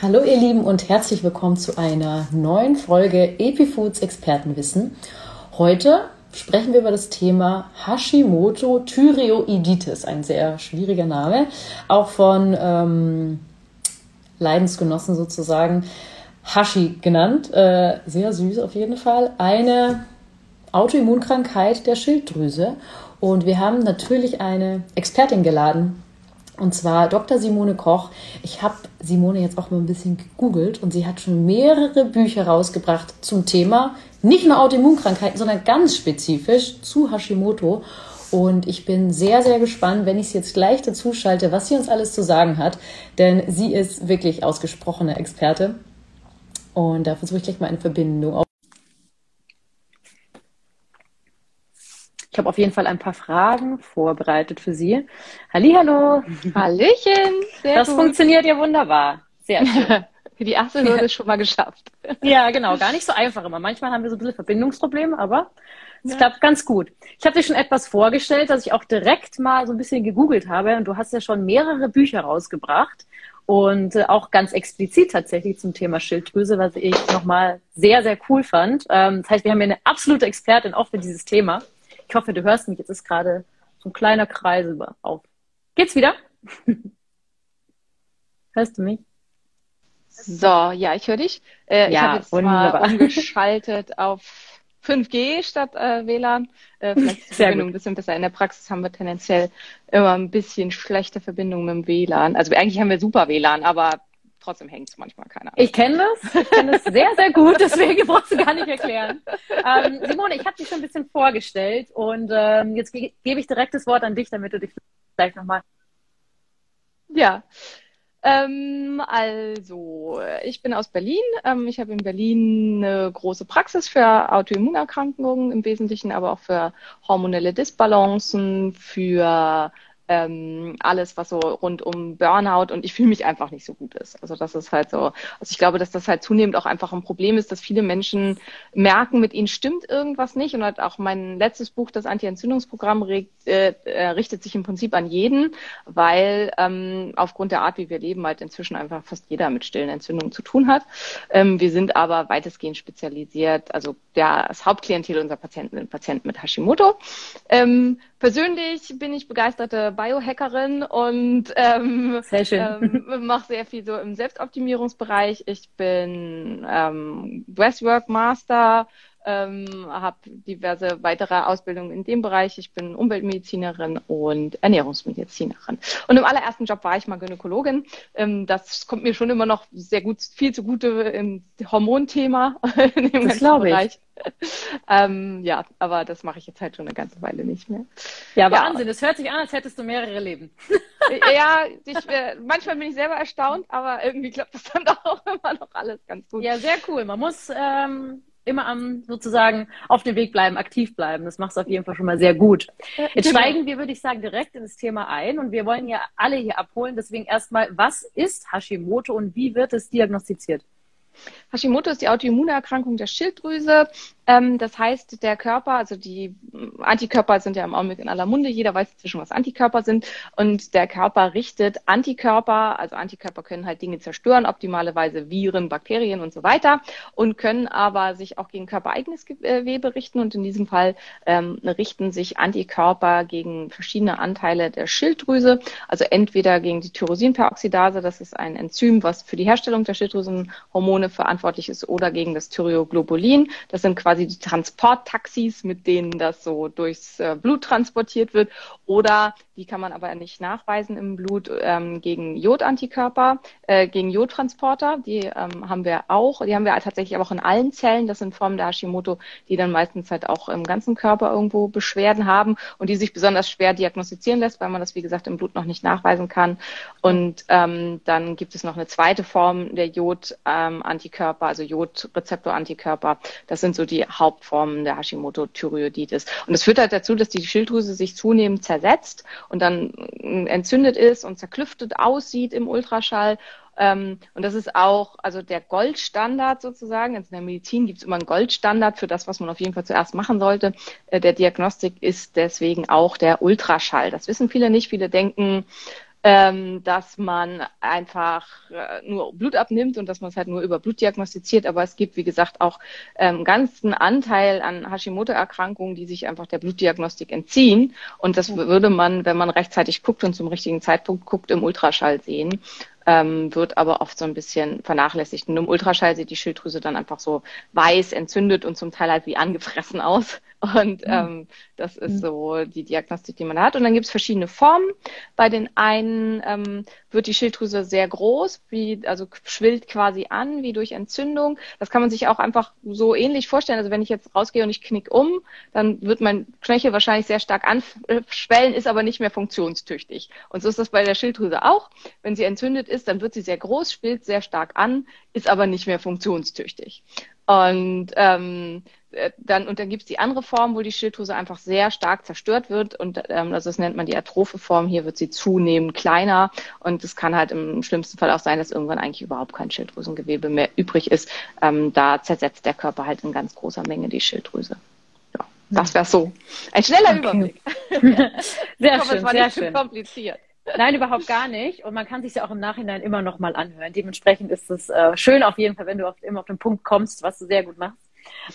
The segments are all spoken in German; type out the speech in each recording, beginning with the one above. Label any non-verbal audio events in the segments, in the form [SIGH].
Hallo ihr Lieben und herzlich willkommen zu einer neuen Folge Epifoods Expertenwissen. Heute sprechen wir über das Thema Hashimoto Thyreoiditis, ein sehr schwieriger Name, auch von ähm, Leidensgenossen sozusagen. Hashi genannt, äh, sehr süß auf jeden Fall, eine Autoimmunkrankheit der Schilddrüse. Und wir haben natürlich eine Expertin geladen, und zwar Dr. Simone Koch. Ich habe Simone jetzt auch mal ein bisschen gegoogelt und sie hat schon mehrere Bücher rausgebracht zum Thema, nicht nur Autoimmunkrankheiten, sondern ganz spezifisch zu Hashimoto. Und ich bin sehr, sehr gespannt, wenn ich sie jetzt gleich dazu schalte, was sie uns alles zu sagen hat. Denn sie ist wirklich ausgesprochene Experte. Und da versuche ich gleich mal eine Verbindung Ich habe auf jeden Fall ein paar Fragen vorbereitet für Sie. Hallihallo. [LAUGHS] Hallöchen. Sehr das gut. funktioniert ja wunderbar. Sehr schön. [LAUGHS] Für die erste Hürde ist schon mal geschafft. [LAUGHS] Ja, genau. Gar nicht so einfach immer. Manchmal haben wir so ein bisschen Verbindungsprobleme, aber es ja. klappt ganz gut. Ich habe dir schon etwas vorgestellt, dass ich auch direkt mal so ein bisschen gegoogelt habe. Und du hast ja schon mehrere Bücher rausgebracht und äh, auch ganz explizit tatsächlich zum Thema Schilddrüse, was ich nochmal sehr, sehr cool fand. Ähm, das heißt, wir haben hier eine absolute Expertin auch für dieses Thema. Ich hoffe, du hörst mich. Jetzt ist gerade so ein kleiner Kreisel auf. Geht's wieder? [LAUGHS] hörst du mich? So, ja, ich höre dich. Äh, ja, ich habe jetzt wunderbar. mal umgeschaltet [LAUGHS] auf 5G statt äh, WLAN. Äh, vielleicht ist die [LAUGHS] Verbindung ein bisschen besser. In der Praxis haben wir tendenziell immer ein bisschen schlechte Verbindungen mit dem WLAN. Also eigentlich haben wir super WLAN, aber trotzdem hängt es manchmal keiner. Ich kenne das, ich kenne das sehr, sehr gut, deswegen brauchst du gar nicht erklären. Ähm, Simone, ich habe dich schon ein bisschen vorgestellt und ähm, jetzt ge gebe ich direkt das Wort an dich, damit du dich vielleicht nochmal. Ja. Ähm, also, ich bin aus Berlin. Ähm, ich habe in Berlin eine große Praxis für Autoimmunerkrankungen im Wesentlichen, aber auch für hormonelle Disbalancen, für ähm, alles, was so rund um Burnout und ich fühle mich einfach nicht so gut ist. Also das ist halt so, also ich glaube, dass das halt zunehmend auch einfach ein Problem ist, dass viele Menschen merken, mit ihnen stimmt irgendwas nicht und halt auch mein letztes Buch, das Anti-Entzündungsprogramm, äh, äh, richtet sich im Prinzip an jeden, weil ähm, aufgrund der Art, wie wir leben, halt inzwischen einfach fast jeder mit stillen Entzündungen zu tun hat. Ähm, wir sind aber weitestgehend spezialisiert, also das Hauptklientel unserer Patienten sind Patienten mit Hashimoto. Ähm, persönlich bin ich begeisterte Biohackerin und ähm, sehr. Ähm, mache sehr viel so im Selbstoptimierungsbereich. Ich bin ähm, Breathwork Master, ähm, habe diverse weitere Ausbildungen in dem Bereich. Ich bin Umweltmedizinerin und Ernährungsmedizinerin. Und im allerersten Job war ich mal Gynäkologin. Ähm, das kommt mir schon immer noch sehr gut, viel zugute im Hormonthema [LAUGHS] in dem das ganzen Bereich. Ich. ähm, ja, aber das mache ich jetzt halt schon eine ganze Weile nicht mehr. Ja, Wahnsinn. Es hört sich an, als hättest du mehrere Leben. ja, [LAUGHS] ich, äh, manchmal bin ich selber erstaunt, aber irgendwie klappt das dann [LAUGHS] doch auch immer noch alles ganz gut. Ja, sehr cool. Man muss ähm, immer am sozusagen auf dem Weg bleiben, aktiv bleiben. Das macht es auf jeden Fall schon mal sehr gut. Jetzt genau. steigen wir, würde ich sagen, direkt in das Thema ein und wir wollen ja alle hier abholen. Deswegen erstmal, was ist Hashimoto und wie wird es diagnostiziert? Hashimoto ist die Autoimmunerkrankung der Schilddrüse. Ähm, das heißt, der Körper, also die Antikörper sind ja im Augenblick in aller Munde, jeder weiß inzwischen, was Antikörper sind. Und der Körper richtet Antikörper, also Antikörper können halt Dinge zerstören, optimalerweise Viren, Bakterien und so weiter, und können aber sich auch gegen körpereigenes Gewebe richten. Und in diesem Fall ähm, richten sich Antikörper gegen verschiedene Anteile der Schilddrüse, also entweder gegen die Tyrosinperoxidase, das ist ein Enzym, was für die Herstellung der Schilddrüsenhormone verantwortlich ist, oder gegen das Thyroglobulin. Das sind quasi quasi die Transporttaxis, mit denen das so durchs äh, Blut transportiert wird. Oder die kann man aber nicht nachweisen im Blut ähm, gegen Jodantikörper, äh, gegen Jodtransporter. Die ähm, haben wir auch. Die haben wir tatsächlich aber auch in allen Zellen. Das sind Formen der Hashimoto, die dann meistens halt auch im ganzen Körper irgendwo Beschwerden haben und die sich besonders schwer diagnostizieren lässt, weil man das, wie gesagt, im Blut noch nicht nachweisen kann. Und ähm, dann gibt es noch eine zweite Form der Jodantikörper, also Jodrezeptorantikörper. Das sind so die Hauptformen der Hashimoto-Thyreoiditis. Und das führt halt dazu, dass die Schilddrüse sich zunehmend zersetzt und dann entzündet ist und zerklüftet aussieht im Ultraschall. Ähm, und das ist auch, also der Goldstandard sozusagen. In der Medizin gibt es immer einen Goldstandard für das, was man auf jeden Fall zuerst machen sollte. Äh, der Diagnostik ist deswegen auch der Ultraschall. Das wissen viele nicht. Viele denken, ähm, dass man einfach äh, nur Blut abnimmt und dass man es halt nur über Blut diagnostiziert. Aber es gibt, wie gesagt, auch ähm, ganzen Anteil an Hashimoto-Erkrankungen, die sich einfach der Blutdiagnostik entziehen. Und das würde man, wenn man rechtzeitig guckt und zum richtigen Zeitpunkt guckt, im Ultraschall sehen ähm, wird aber oft so ein bisschen vernachlässigt. Und im Ultraschall sieht die Schilddrüse dann einfach so weiß, entzündet und zum Teil halt wie angefressen aus. Und mhm. ähm, das ist mhm. so die Diagnostik, die man hat. Und dann gibt es verschiedene Formen. Bei den einen ähm, wird die Schilddrüse sehr groß, wie, also schwillt quasi an, wie durch Entzündung. Das kann man sich auch einfach so ähnlich vorstellen. Also wenn ich jetzt rausgehe und ich knick um, dann wird mein Knöchel wahrscheinlich sehr stark anschwellen, ist aber nicht mehr funktionstüchtig. Und so ist das bei der Schilddrüse auch. Wenn sie entzündet ist, dann wird sie sehr groß, schwillt sehr stark an, ist aber nicht mehr funktionstüchtig. Und ähm, äh, dann, und dann gibt es die andere Form, wo die Schilddrüse einfach sehr stark zerstört wird. Und ähm, also das nennt man die atrophe Form. Hier wird sie zunehmend kleiner. Und es kann halt im schlimmsten Fall auch sein, dass irgendwann eigentlich überhaupt kein Schilddrüsengewebe mehr übrig ist. Ähm, da zersetzt der Körper halt in ganz großer Menge die Schilddrüse. Ja, das wäre so. Ein schneller okay. Überblick. [LAUGHS] sehr ich hoffe, schön, es war sehr nicht schön. kompliziert. Nein, überhaupt gar nicht. Und man kann sich ja auch im Nachhinein immer noch mal anhören. Dementsprechend ist es äh, schön auf jeden Fall, wenn du auf, immer auf den Punkt kommst, was du sehr gut machst.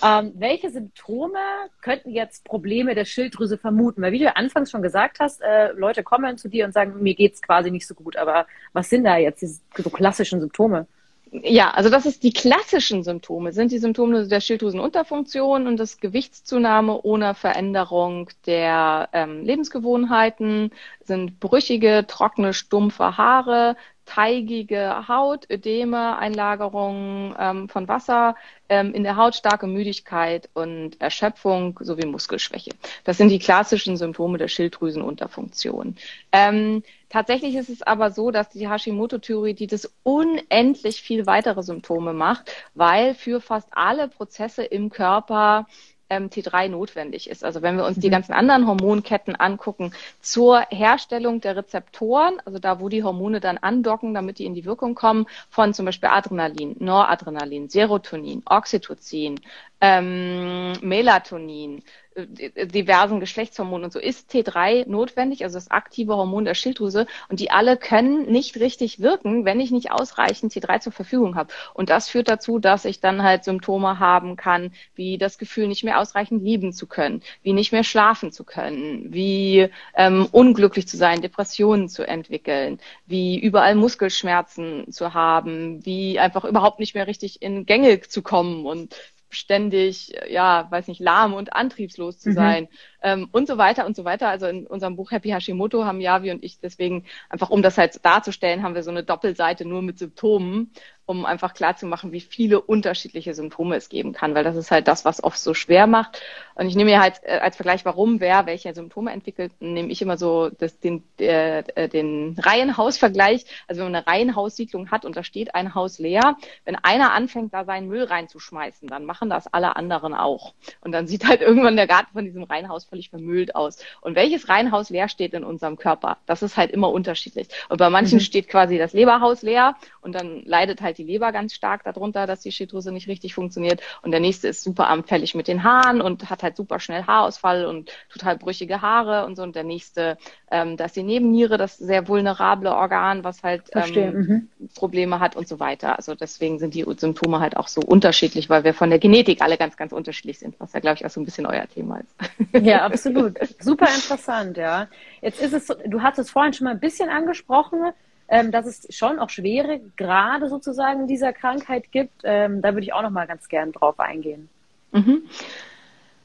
Ähm, welche Symptome könnten jetzt Probleme der Schilddrüse vermuten? Weil wie du ja anfangs schon gesagt hast, äh, Leute kommen zu dir und sagen, mir geht's quasi nicht so gut. Aber was sind da jetzt diese so klassischen Symptome? Ja, also das ist die klassischen Symptome, sind die Symptome der Schilddrüsenunterfunktion und das Gewichtszunahme ohne Veränderung der ähm, Lebensgewohnheiten, sind brüchige, trockene, stumpfe Haare, teigige Haut, Ödeme, Einlagerung ähm, von Wasser ähm, in der Haut, starke Müdigkeit und Erschöpfung sowie Muskelschwäche. Das sind die klassischen Symptome der Schilddrüsenunterfunktion. Ähm, tatsächlich ist es aber so, dass die Hashimoto-Thyreoiditis unendlich viel weitere Symptome macht, weil für fast alle Prozesse im Körper ähm, T3 notwendig ist. Also wenn wir uns mhm. die ganzen anderen Hormonketten angucken zur Herstellung der Rezeptoren, also da, wo die Hormone dann andocken, damit die in die Wirkung kommen, von zum Beispiel Adrenalin, Noradrenalin, Serotonin, Oxytocin, ähm, Melatonin, diversen Geschlechtshormonen und so ist T3 notwendig, also das aktive Hormon der Schilddrüse. Und die alle können nicht richtig wirken, wenn ich nicht ausreichend T3 zur Verfügung habe. Und das führt dazu, dass ich dann halt Symptome haben kann, wie das Gefühl, nicht mehr ausreichend lieben zu können, wie nicht mehr schlafen zu können, wie ähm, unglücklich zu sein, Depressionen zu entwickeln, wie überall Muskelschmerzen zu haben, wie einfach überhaupt nicht mehr richtig in Gänge zu kommen und ständig, ja, weiß nicht, lahm und antriebslos zu mhm. sein ähm, und so weiter und so weiter. Also in unserem Buch Happy Hashimoto haben Yavi und ich deswegen einfach, um das halt darzustellen, haben wir so eine Doppelseite nur mit Symptomen, um einfach klarzumachen, wie viele unterschiedliche Symptome es geben kann, weil das ist halt das, was oft so schwer macht. Und ich nehme mir halt äh, als Vergleich, warum wer welche Symptome entwickelt, nehme ich immer so das, den, äh, den Reihenhausvergleich. Also wenn man eine Reihenhaussiedlung hat und da steht ein Haus leer, wenn einer anfängt, da seinen Müll reinzuschmeißen, dann machen das alle anderen auch. Und dann sieht halt irgendwann der Garten von diesem Reihenhaus völlig vermüllt aus. Und welches Reihenhaus leer steht in unserem Körper, das ist halt immer unterschiedlich. Und bei manchen mhm. steht quasi das Leberhaus leer und dann leidet halt die Leber ganz stark darunter, dass die Schilddrüse nicht richtig funktioniert. Und der nächste ist super anfällig mit den Haaren und hat halt super schnell Haarausfall und total brüchige Haare und so. Und der nächste, ähm, da ist die Nebenniere, das sehr vulnerable Organ, was halt ähm, mhm. Probleme hat und so weiter. Also deswegen sind die Symptome halt auch so unterschiedlich, weil wir von der Genetik alle ganz, ganz unterschiedlich sind, was ja, glaube ich, auch so ein bisschen euer Thema ist. [LAUGHS] Ja, absolut. Super interessant, ja. Jetzt ist es, du hast es vorhin schon mal ein bisschen angesprochen, ähm, dass es schon auch schwere Grade sozusagen dieser Krankheit gibt. Ähm, da würde ich auch noch mal ganz gern drauf eingehen. Mhm.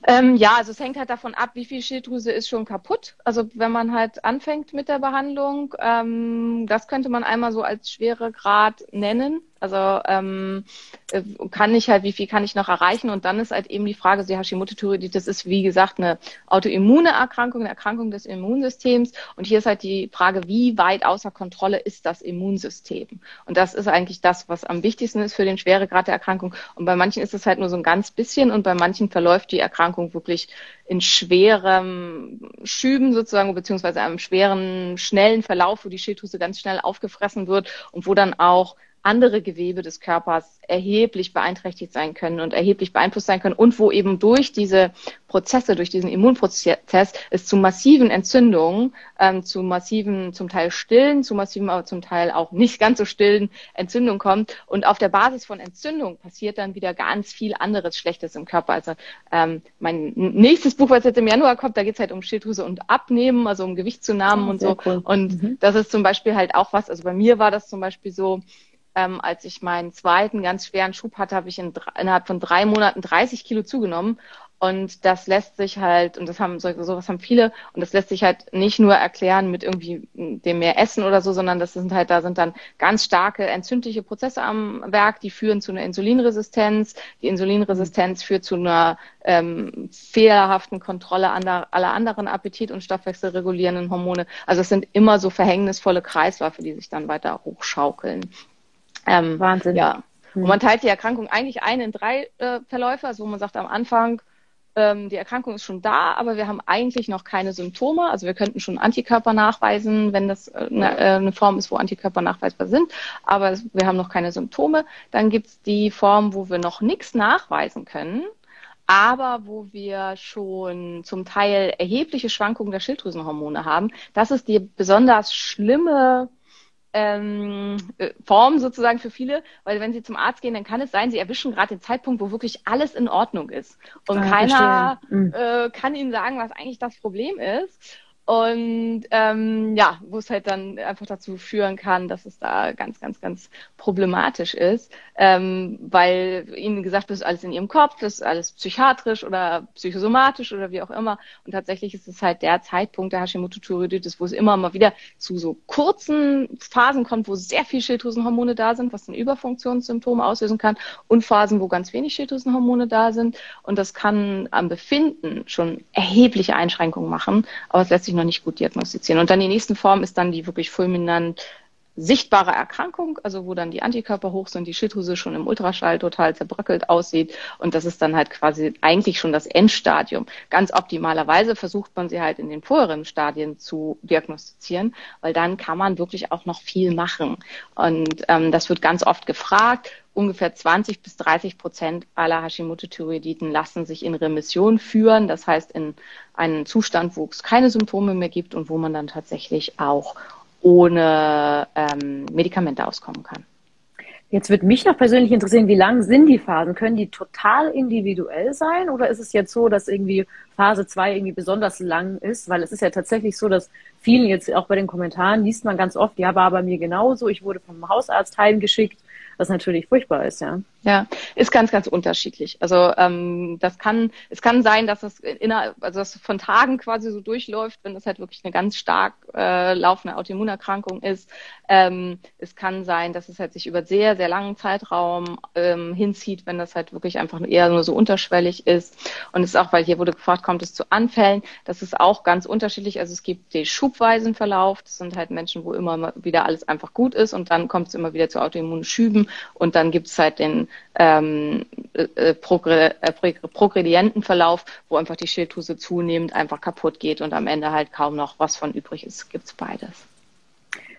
Ähm, ja, also es hängt halt davon ab, wie viel Schilddrüse ist schon kaputt. Also wenn man halt anfängt mit der Behandlung, ähm, das könnte man einmal so als Schweregrad nennen. Also ähm, äh, kann ich halt, wie viel kann ich noch erreichen? Und dann ist halt eben die Frage, die Hashimoto-Thyreoiditis ist, wie gesagt, eine autoimmune Erkrankung, eine Erkrankung des Immunsystems. Und hier ist halt die Frage, wie weit außer Kontrolle ist das Immunsystem? Und das ist eigentlich das, was am wichtigsten ist für den Schweregrad der Erkrankung. Und bei manchen ist es halt nur so ein ganz bisschen und bei manchen verläuft die Erkrankung wirklich in schwerem Schüben sozusagen, beziehungsweise einem schweren, schnellen Verlauf, wo die Schilddrüse ganz schnell aufgefressen wird und wo dann auch andere Gewebe des Körpers erheblich beeinträchtigt sein können und erheblich beeinflusst sein können und wo eben durch diese Prozesse, durch diesen Immunprozess es zu massiven Entzündungen, ähm, zu massiven, zum Teil stillen, zu massiven, aber zum Teil auch nicht ganz so stillen Entzündungen kommt. Und auf der Basis von Entzündung passiert dann wieder ganz viel anderes Schlechtes im Körper. Also ähm, mein nächstes Buch, was jetzt im Januar kommt, da geht es halt um Schilddrüse und Abnehmen, also um Gewichtszunahmen oh, und so. Cool. Und mhm. das ist zum Beispiel halt auch was, also bei mir war das zum Beispiel so, ähm, als ich meinen zweiten ganz schweren Schub hatte, habe ich in, innerhalb von drei Monaten 30 Kilo zugenommen. Und das lässt sich halt, und das haben so, sowas haben viele, und das lässt sich halt nicht nur erklären mit irgendwie dem mehr Essen oder so, sondern das sind halt, da sind dann ganz starke entzündliche Prozesse am Werk, die führen zu einer Insulinresistenz. Die Insulinresistenz führt zu einer ähm, fehlerhaften Kontrolle aller, aller anderen Appetit- und Stoffwechselregulierenden Hormone. Also es sind immer so verhängnisvolle Kreisläufe, die sich dann weiter hochschaukeln. Ähm, Wahnsinn. Ja. Hm. Und man teilt die Erkrankung eigentlich ein in drei äh, Verläufe, also wo man sagt am Anfang, ähm, die Erkrankung ist schon da, aber wir haben eigentlich noch keine Symptome. Also wir könnten schon Antikörper nachweisen, wenn das äh, eine, äh, eine Form ist, wo Antikörper nachweisbar sind, aber wir haben noch keine Symptome. Dann gibt es die Form, wo wir noch nichts nachweisen können aber wo wir schon zum Teil erhebliche Schwankungen der Schilddrüsenhormone haben. Das ist die besonders schlimme ähm, äh, Form sozusagen für viele, weil wenn sie zum Arzt gehen, dann kann es sein, sie erwischen gerade den Zeitpunkt, wo wirklich alles in Ordnung ist und ah, keiner mhm. äh, kann ihnen sagen, was eigentlich das Problem ist. Und ähm, ja, wo es halt dann einfach dazu führen kann, dass es da ganz, ganz, ganz problematisch ist, ähm, weil ihnen gesagt wird, alles in ihrem Kopf, das ist alles psychiatrisch oder psychosomatisch oder wie auch immer. Und tatsächlich ist es halt der Zeitpunkt der Hashimoto-Thyreoiditis, wo es immer mal wieder zu so kurzen Phasen kommt, wo sehr viel Schilddrüsenhormone da sind, was ein Überfunktionssymptom auslösen kann, und Phasen, wo ganz wenig Schilddrüsenhormone da sind. Und das kann am Befinden schon erhebliche Einschränkungen machen, aber es lässt sich noch nicht gut diagnostizieren. Und dann die nächste Form ist dann die wirklich fulminant sichtbare Erkrankung, also wo dann die Antikörper hoch sind, die Schilddrüse schon im Ultraschall total zerbröckelt aussieht und das ist dann halt quasi eigentlich schon das Endstadium. Ganz optimalerweise versucht man sie halt in den vorheren Stadien zu diagnostizieren, weil dann kann man wirklich auch noch viel machen. Und ähm, das wird ganz oft gefragt. Ungefähr 20 bis 30 Prozent aller Hashimoto-Thyreoiditen lassen sich in Remission führen, das heißt in einen Zustand, wo es keine Symptome mehr gibt und wo man dann tatsächlich auch ohne ähm, Medikamente auskommen kann. Jetzt würde mich noch persönlich interessieren, wie lang sind die Phasen? Können die total individuell sein oder ist es jetzt so, dass irgendwie Phase 2 irgendwie besonders lang ist? Weil es ist ja tatsächlich so, dass vielen jetzt auch bei den Kommentaren liest man ganz oft, ja, war bei mir genauso, ich wurde vom Hausarzt heimgeschickt, was natürlich furchtbar ist, ja. Ja, ist ganz, ganz unterschiedlich. Also ähm, das kann, es kann sein, dass es inner, also das von Tagen quasi so durchläuft, wenn das halt wirklich eine ganz stark äh, laufende Autoimmunerkrankung ist. Ähm, es kann sein, dass es halt sich über sehr, sehr langen Zeitraum ähm, hinzieht, wenn das halt wirklich einfach eher nur so unterschwellig ist. Und es ist auch, weil hier wurde gefragt, kommt es zu Anfällen. Das ist auch ganz unterschiedlich. Also es gibt den schubweisen Verlauf. Das sind halt Menschen, wo immer wieder alles einfach gut ist und dann kommt es immer wieder zu Autoimmunschüben und dann gibt es halt den ähm, äh, äh äh, progredienten Verlauf, wo einfach die Schilddrüse zunehmend einfach kaputt geht und am Ende halt kaum noch was von übrig ist, gibt's beides.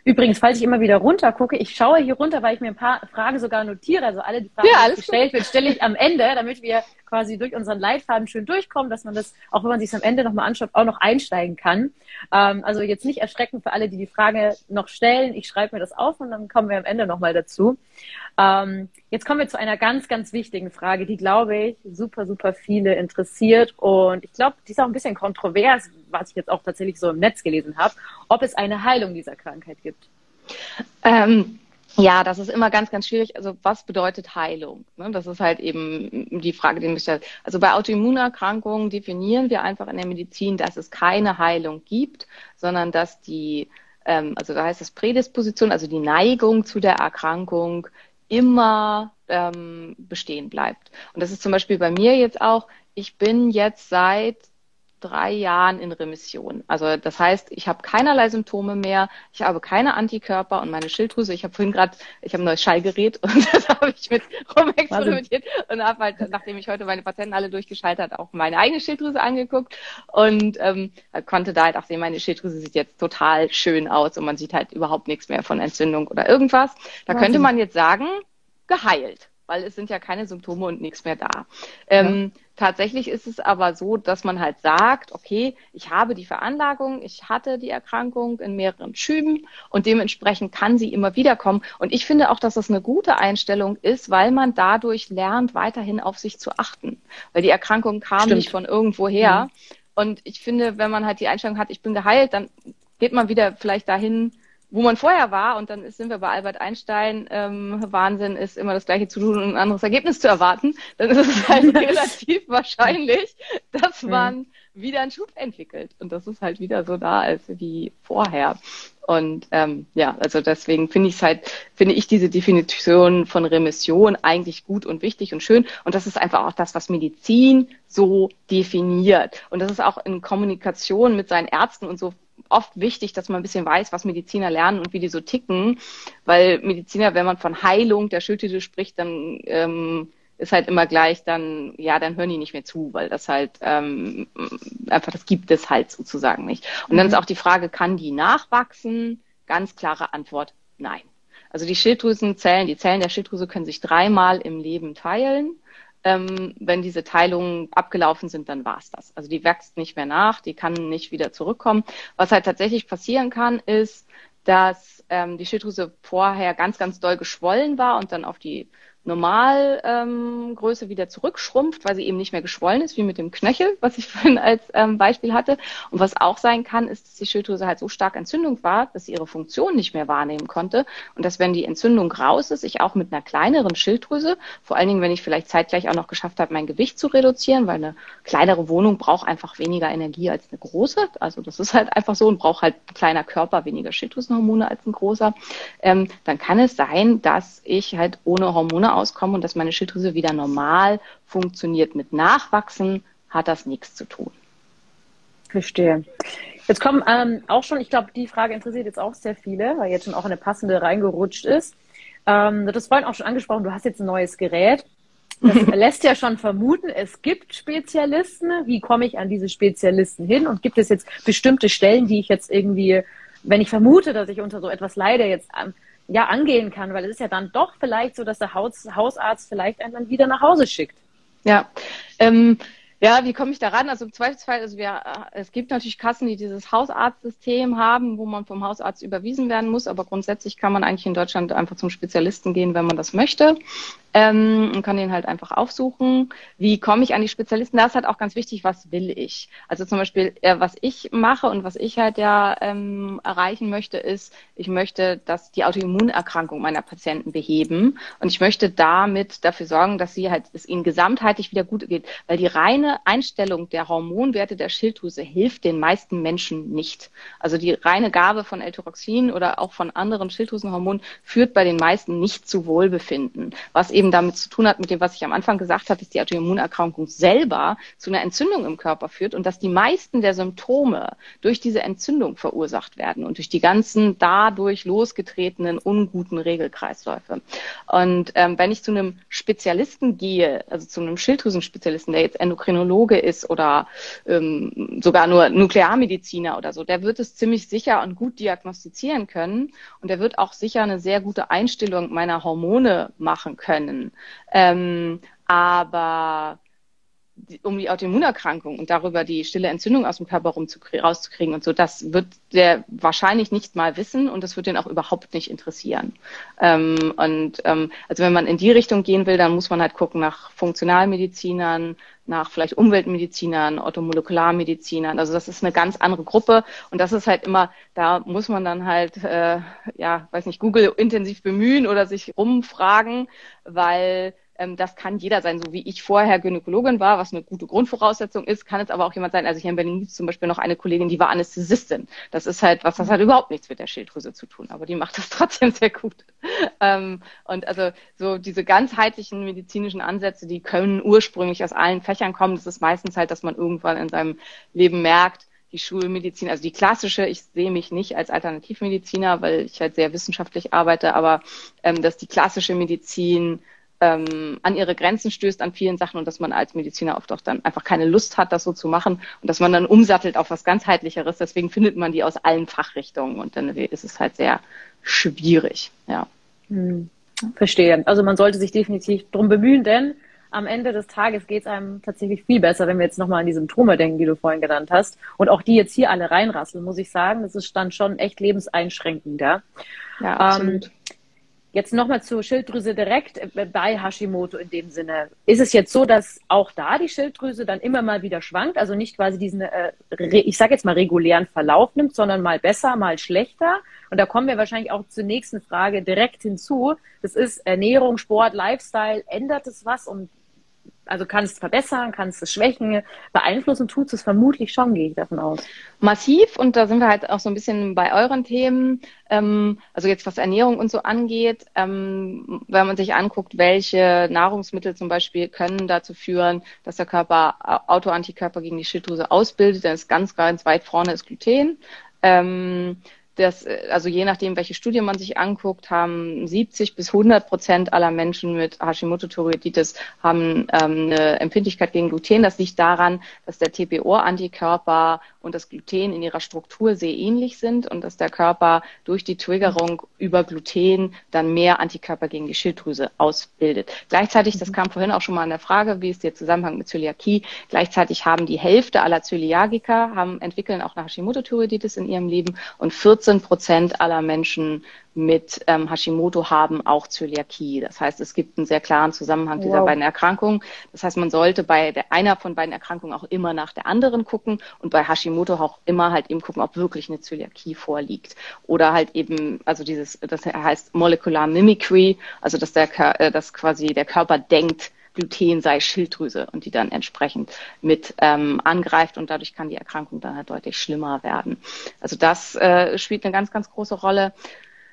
Übrigens, falls ich immer wieder runter gucke, ich schaue hier runter, weil ich mir ein paar Fragen sogar notiere. Also alle die Fragen, ja, die gestellt wird, stelle ich am Ende, damit wir quasi durch unseren Leitfaden schön durchkommen, dass man das, auch wenn man sich am Ende nochmal anschaut, auch noch einsteigen kann. Ähm, also jetzt nicht erschrecken für alle, die die Frage noch stellen. Ich schreibe mir das auf und dann kommen wir am Ende nochmal dazu. Ähm, jetzt kommen wir zu einer ganz, ganz wichtigen Frage, die, glaube ich, super, super viele interessiert. Und ich glaube, die ist auch ein bisschen kontrovers, was ich jetzt auch tatsächlich so im Netz gelesen habe, ob es eine Heilung dieser Krankheit gibt. Ähm ja, das ist immer ganz, ganz schwierig. Also was bedeutet Heilung? Ne, das ist halt eben die Frage, die mich stellt. Also bei Autoimmunerkrankungen definieren wir einfach in der Medizin, dass es keine Heilung gibt, sondern dass die, ähm, also da heißt es Prädisposition, also die Neigung zu der Erkrankung immer ähm, bestehen bleibt. Und das ist zum Beispiel bei mir jetzt auch, ich bin jetzt seit drei Jahren in Remission. Also das heißt, ich habe keinerlei Symptome mehr, ich habe keine Antikörper und meine Schilddrüse, ich habe vorhin gerade, ich habe ein neues Schallgerät [LAUGHS] und das habe ich mit rumexperimentiert und habe halt, nachdem ich heute meine Patienten alle durchgeschaltet habe, auch meine eigene Schilddrüse angeguckt und ähm, konnte da halt auch sehen, meine Schilddrüse sieht jetzt total schön aus und man sieht halt überhaupt nichts mehr von Entzündung oder irgendwas. Da Wahnsinn. könnte man jetzt sagen, geheilt weil es sind ja keine Symptome und nichts mehr da. Ähm, ja. Tatsächlich ist es aber so, dass man halt sagt, okay, ich habe die Veranlagung, ich hatte die Erkrankung in mehreren Schüben und dementsprechend kann sie immer wieder kommen. Und ich finde auch, dass das eine gute Einstellung ist, weil man dadurch lernt, weiterhin auf sich zu achten. Weil die Erkrankung kam Stimmt. nicht von irgendwoher. Mhm. Und ich finde, wenn man halt die Einstellung hat, ich bin geheilt, dann geht man wieder vielleicht dahin, wo man vorher war, und dann sind wir bei Albert Einstein, ähm, Wahnsinn ist immer das gleiche zu tun und ein anderes Ergebnis zu erwarten, dann ist es halt [LAUGHS] relativ wahrscheinlich, dass man wieder einen Schub entwickelt. Und das ist halt wieder so da als wie vorher. Und ähm, ja, also deswegen finde ich es halt, finde ich diese Definition von Remission eigentlich gut und wichtig und schön. Und das ist einfach auch das, was Medizin so definiert. Und das ist auch in Kommunikation mit seinen Ärzten und so oft wichtig, dass man ein bisschen weiß, was Mediziner lernen und wie die so ticken, weil Mediziner, wenn man von Heilung der Schilddrüse spricht, dann ähm, ist halt immer gleich dann, ja, dann hören die nicht mehr zu, weil das halt ähm, einfach, das gibt es halt sozusagen nicht. Und dann mhm. ist auch die Frage, kann die nachwachsen? Ganz klare Antwort, nein. Also die Schilddrüsenzellen, die Zellen der Schilddrüse können sich dreimal im Leben teilen. Ähm, wenn diese Teilungen abgelaufen sind, dann war's das. Also die wächst nicht mehr nach, die kann nicht wieder zurückkommen. Was halt tatsächlich passieren kann, ist, dass ähm, die Schilddrüse vorher ganz, ganz doll geschwollen war und dann auf die Normalgröße ähm, wieder zurückschrumpft, weil sie eben nicht mehr geschwollen ist, wie mit dem Knöchel, was ich [LAUGHS] vorhin als ähm, Beispiel hatte. Und was auch sein kann, ist, dass die Schilddrüse halt so stark Entzündung war, dass sie ihre Funktion nicht mehr wahrnehmen konnte. Und dass, wenn die Entzündung raus ist, ich auch mit einer kleineren Schilddrüse, vor allen Dingen, wenn ich vielleicht zeitgleich auch noch geschafft habe, mein Gewicht zu reduzieren, weil eine kleinere Wohnung braucht einfach weniger Energie als eine große. Also das ist halt einfach so und braucht halt ein kleiner Körper weniger Schilddrüsenhormone als ein großer. Ähm, dann kann es sein, dass ich halt ohne Hormone auskomme und dass meine Schilddrüse wieder normal funktioniert. Mit Nachwachsen hat das nichts zu tun. Verstehe. Jetzt kommen ähm, auch schon, ich glaube, die Frage interessiert jetzt auch sehr viele, weil jetzt schon auch eine passende reingerutscht ist. Ähm, du hast vorhin auch schon angesprochen, du hast jetzt ein neues Gerät. Das [LAUGHS] lässt ja schon vermuten, es gibt Spezialisten. Wie komme ich an diese Spezialisten hin? Und gibt es jetzt bestimmte Stellen, die ich jetzt irgendwie, wenn ich vermute, dass ich unter so etwas leide, jetzt ja angehen kann, weil es ist ja dann doch vielleicht so, dass der Haus, Hausarzt vielleicht einen dann wieder nach Hause schickt. Ja, ähm, ja, wie komme ich da ran? Also im Zweifelsfall, also wir, äh, es gibt natürlich Kassen, die dieses Hausarztsystem haben, wo man vom Hausarzt überwiesen werden muss, aber grundsätzlich kann man eigentlich in Deutschland einfach zum Spezialisten gehen, wenn man das möchte ähm, und kann den halt einfach aufsuchen. Wie komme ich an die Spezialisten? Da ist halt auch ganz wichtig, was will ich? Also zum Beispiel, äh, was ich mache und was ich halt ja ähm, erreichen möchte, ist, ich möchte, dass die Autoimmunerkrankung meiner Patienten beheben und ich möchte damit dafür sorgen, dass sie halt, es ihnen gesamtheitlich wieder gut geht, weil die reine Einstellung der Hormonwerte der Schilddrüse hilft den meisten Menschen nicht. Also die reine Gabe von L-Tyroxin oder auch von anderen Schilddrüsenhormonen führt bei den meisten nicht zu Wohlbefinden, was eben damit zu tun hat, mit dem, was ich am Anfang gesagt habe, dass die Autoimmunerkrankung selber zu einer Entzündung im Körper führt und dass die meisten der Symptome durch diese Entzündung verursacht werden und durch die ganzen dadurch losgetretenen unguten Regelkreisläufe. Und ähm, wenn ich zu einem Spezialisten gehe, also zu einem Schilddrüsenspezialisten, der jetzt Endokrinologe ist oder ähm, sogar nur Nuklearmediziner oder so, der wird es ziemlich sicher und gut diagnostizieren können und der wird auch sicher eine sehr gute Einstellung meiner Hormone machen können können. Ähm, aber um die Autoimmunerkrankung und darüber die stille Entzündung aus dem Körper rauszukriegen und so, das wird der wahrscheinlich nicht mal wissen und das wird den auch überhaupt nicht interessieren. Ähm, und ähm, also wenn man in die Richtung gehen will, dann muss man halt gucken nach Funktionalmedizinern, nach vielleicht Umweltmedizinern, Orthomolekularmedizinern. Also das ist eine ganz andere Gruppe und das ist halt immer, da muss man dann halt, äh, ja, weiß nicht, Google intensiv bemühen oder sich rumfragen, weil Ähm, das kann jeder sein, so wie ich vorher Gynäkologin war, was eine gute Grundvoraussetzung ist, kann es aber auch jemand sein. Also hier in Berlin gibt es zum Beispiel noch eine Kollegin, die war Anästhesistin. Das ist halt, was das hat überhaupt nichts mit der Schilddrüse zu tun, aber die macht das [LAUGHS] trotzdem sehr gut. Ähm, und also so diese ganzheitlichen medizinischen Ansätze, die können ursprünglich aus allen Fächern kommen. Das ist meistens halt, dass man irgendwann in seinem Leben merkt, die Schulmedizin, also die klassische, ich sehe mich nicht als Alternativmediziner, weil ich halt sehr wissenschaftlich arbeite, aber ähm, dass die klassische Medizin ähm, an ihre Grenzen stößt an vielen Sachen und dass man als Mediziner oft auch dann einfach keine Lust hat, das so zu machen und dass man dann umsattelt auf was ganzheitlicheres. Deswegen findet man die aus allen Fachrichtungen und dann ist es halt sehr schwierig. Ja. Hm. Verstehe. Also man sollte sich definitiv drum bemühen, denn am Ende des Tages geht es einem tatsächlich viel besser, wenn wir jetzt nochmal an die Symptome denken, die du vorhin genannt hast. Und auch die jetzt hier alle reinrasseln, muss ich sagen. Das ist dann schon echt lebenseinschränkend, ja. Ja, absolut. Ähm, Jetzt nochmal zur Schilddrüse direkt äh, bei Hashimoto in dem Sinne. Ist es jetzt so, dass auch da die Schilddrüse dann immer mal wieder schwankt, also nicht quasi diesen, äh, ich sage jetzt mal regulären Verlauf nimmt, sondern mal besser, mal schlechter? Und da kommen wir wahrscheinlich auch zur nächsten Frage direkt hinzu. Das ist Ernährung, Sport, Lifestyle. Ändert es was? Und also kann es verbessern, kann es schwächen, beeinflussen tut es vermutlich schon, gehe ich davon aus. Massiv und da sind wir halt auch so ein bisschen bei euren Themen, ähm, also jetzt was Ernährung und so angeht, ähm, wenn man sich anguckt, welche Nahrungsmittel zum Beispiel können dazu führen, dass der Körper Autoantikörper gegen die Schilddrüse ausbildet, dann ist ganz, ganz weit vorne ist Gluten. Ähm, das, also je nachdem, welche Studie man sich anguckt, haben 70 bis 100 Prozent aller Menschen mit Hashimoto-Thyreoiditis haben ähm, eine Empfindlichkeit gegen Gluten. Das liegt daran, dass der TPO-Antikörper und das Gluten in ihrer Struktur sehr ähnlich sind und dass der Körper durch die Triggerung über Gluten dann mehr Antikörper gegen die Schilddrüse ausbildet. Gleichzeitig, das kam vorhin auch schon mal an der Frage, wie ist der Zusammenhang mit Zöliakie? Gleichzeitig haben die Hälfte aller Zöliagiker haben, entwickeln auch eine Hashimoto-Thyreoiditis in ihrem Leben und 14 Prozent aller Menschen mit ähm, Hashimoto haben auch Zöliakie. Das heißt, es gibt einen sehr klaren Zusammenhang dieser wow. beiden Erkrankungen. Das heißt, man sollte bei der, einer von beiden Erkrankungen auch immer nach der anderen gucken und bei Hashimoto auch immer halt eben gucken, ob wirklich eine Zöliakie vorliegt. Oder halt eben, also dieses, das heißt Molecular Mimicry, also dass der, äh, dass quasi der Körper denkt, Gluten sei Schilddrüse und die dann entsprechend mit ähm, angreift und dadurch kann die Erkrankung dann halt deutlich schlimmer werden. Also das äh, spielt eine ganz, ganz große Rolle.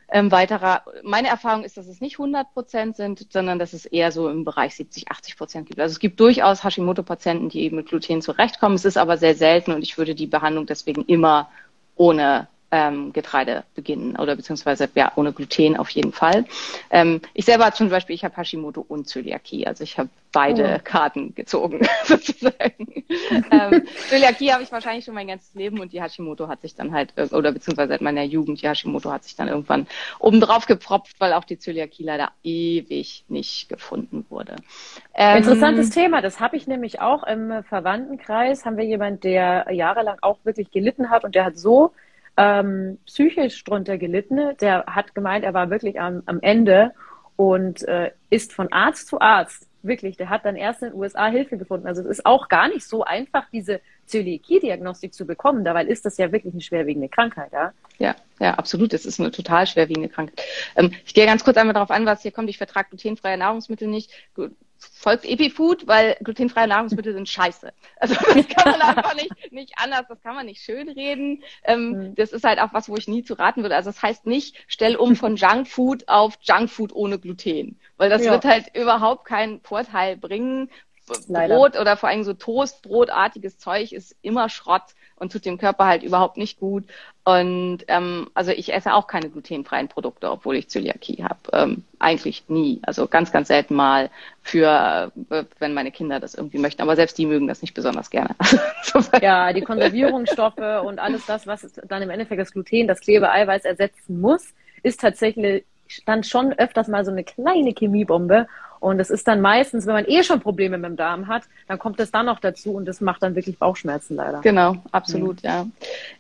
Ähm, weiterer, meine Erfahrung ist, dass es nicht 100 Prozent sind, sondern dass es eher so im Bereich 70, 80 Prozent gibt. Also es gibt durchaus Hashimoto-Patienten, die eben mit Gluten zurechtkommen. Es ist aber sehr selten und ich würde die Behandlung deswegen immer ohne ähm, Getreide beginnen oder beziehungsweise ja ohne Gluten auf jeden Fall. Ähm, ich selber zum Beispiel, ich habe Hashimoto und Zöliakie, also ich habe beide oh. Karten gezogen [LAUGHS] sozusagen. ähm, Zöliakie habe ich wahrscheinlich schon mein ganzes Leben und die Hashimoto hat sich dann halt oder beziehungsweise seit meiner Jugend die Hashimoto hat sich dann irgendwann obendrauf gepropft, weil auch die Zöliakie leider ewig nicht gefunden wurde. Ähm, Interessantes Thema, das habe ich nämlich auch im Verwandtenkreis. Haben wir jemand, der jahrelang auch wirklich gelitten hat und der hat so ähm, psychisch drunter gelitten. Der hat gemeint, er war wirklich am, am Ende und äh, ist von Arzt zu Arzt. Wirklich, der hat dann erst in den USA Hilfe gefunden. Also es ist auch gar nicht so einfach, diese Zöliakie-Diagnostik zu bekommen. Dabei ist das ja wirklich eine schwerwiegende Krankheit, ja? Ja, ja, absolut. Es ist eine total schwerwiegende Krankheit. Ähm, ich gehe ganz kurz einmal darauf an, was hier kommt. Ich vertrage glutenfreie Nahrungsmittel nicht folgt Epifood, weil glutenfreie Nahrungsmittel sind scheiße. Also [LAUGHS] das kann man einfach nicht, nicht anders, das kann man nicht schönreden. Ähm, mhm. Das ist halt auch was, wo ich nie zu raten würde. Also das heißt nicht, stell um von [LAUGHS] Junkfood auf Junkfood ohne Gluten. Weil das ja. wird halt überhaupt keinen Vorteil bringen. Leider. Brot oder vor allem so Toastbrotartiges Zeug ist immer Schrott und tut dem Körper halt überhaupt nicht gut. Und ähm, also ich esse auch keine glutenfreien Produkte, obwohl ich Zöliakie habe. Ähm, eigentlich nie. Also ganz, ganz selten mal für, äh, wenn meine Kinder das irgendwie möchten. Aber selbst die mögen das nicht besonders gerne. [LAUGHS] ja, die Konservierungsstoffe und alles das, was dann im Endeffekt das Gluten, das Klebeeiweiß ersetzen muss, ist tatsächlich dann schon öfters mal so eine kleine Chemiebombe. Und es ist dann meistens, wenn man eh schon Probleme mit dem Darm hat, dann kommt es dann noch dazu und das macht dann wirklich Bauchschmerzen leider. Genau, absolut, ja. ja.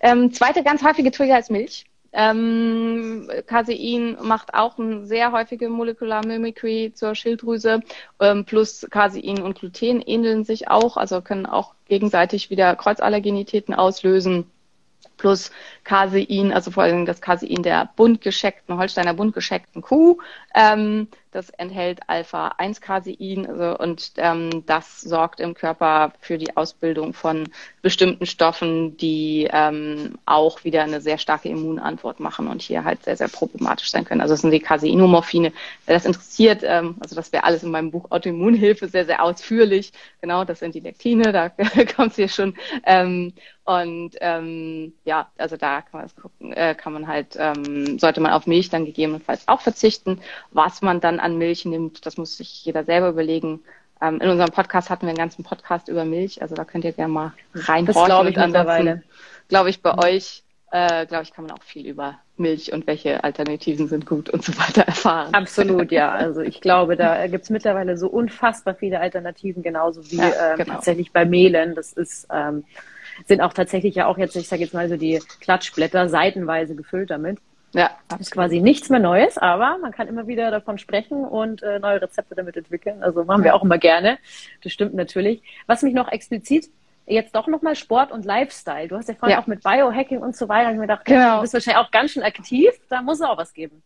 Ähm, zweite ganz häufige Trigger ist Milch. Ähm, Casein macht auch eine sehr häufige Molecular Mimicry zur Schilddrüse. Ähm, plus Casein und Gluten ähneln sich auch, also können auch gegenseitig wieder Kreuzallergenitäten auslösen. Plus Casein, also vor allem das Casein der bunt gescheckten, Holsteiner bunt gescheckten Kuh. Ähm, das enthält Alpha-1-Casein also, und ähm, das sorgt im Körper für die Ausbildung von bestimmten Stoffen, die ähm, auch wieder eine sehr starke Immunantwort machen und hier halt sehr, sehr problematisch sein können. Also das sind die Caseinomorphine. Wer das interessiert, ähm, also das wäre alles in meinem Buch Autoimmunhilfe sehr, sehr ausführlich. Genau, das sind die Lektine, da [LAUGHS] kommt es hier schon. Ähm, und ähm, ja, also da kann man das gucken, äh, kann man halt, ähm, sollte man auf Milch dann gegebenenfalls auch verzichten. Was man dann an Milch nimmt, das muss sich jeder selber überlegen. Ähm, in unserem Podcast hatten wir einen ganzen Podcast über Milch, also da könnt ihr gerne mal reinhorchen. Das glaube ich mittlerweile. Glaube ich bei mhm. euch, äh, glaube ich, kann man auch viel über Milch und welche Alternativen sind gut und so weiter erfahren. Absolut, ja. [LAUGHS] Also ich glaube, da gibt es mittlerweile so unfassbar viele Alternativen, genauso wie ja, ähm, genau. tatsächlich bei Mehlen. Das ist ähm, sind auch tatsächlich ja auch jetzt, ich sage jetzt mal so die Klatschblätter seitenweise gefüllt damit. Ja, das ist quasi nichts mehr Neues, aber man kann immer wieder davon sprechen und äh, neue Rezepte damit entwickeln. Also machen wir auch immer gerne. Das stimmt natürlich. Was mich noch explizit jetzt doch nochmal Sport und Lifestyle. Du hast ja vorhin ja. auch mit Biohacking und so weiter. Ich mir gedacht, genau. du bist wahrscheinlich auch ganz schön aktiv. Da muss es auch was geben.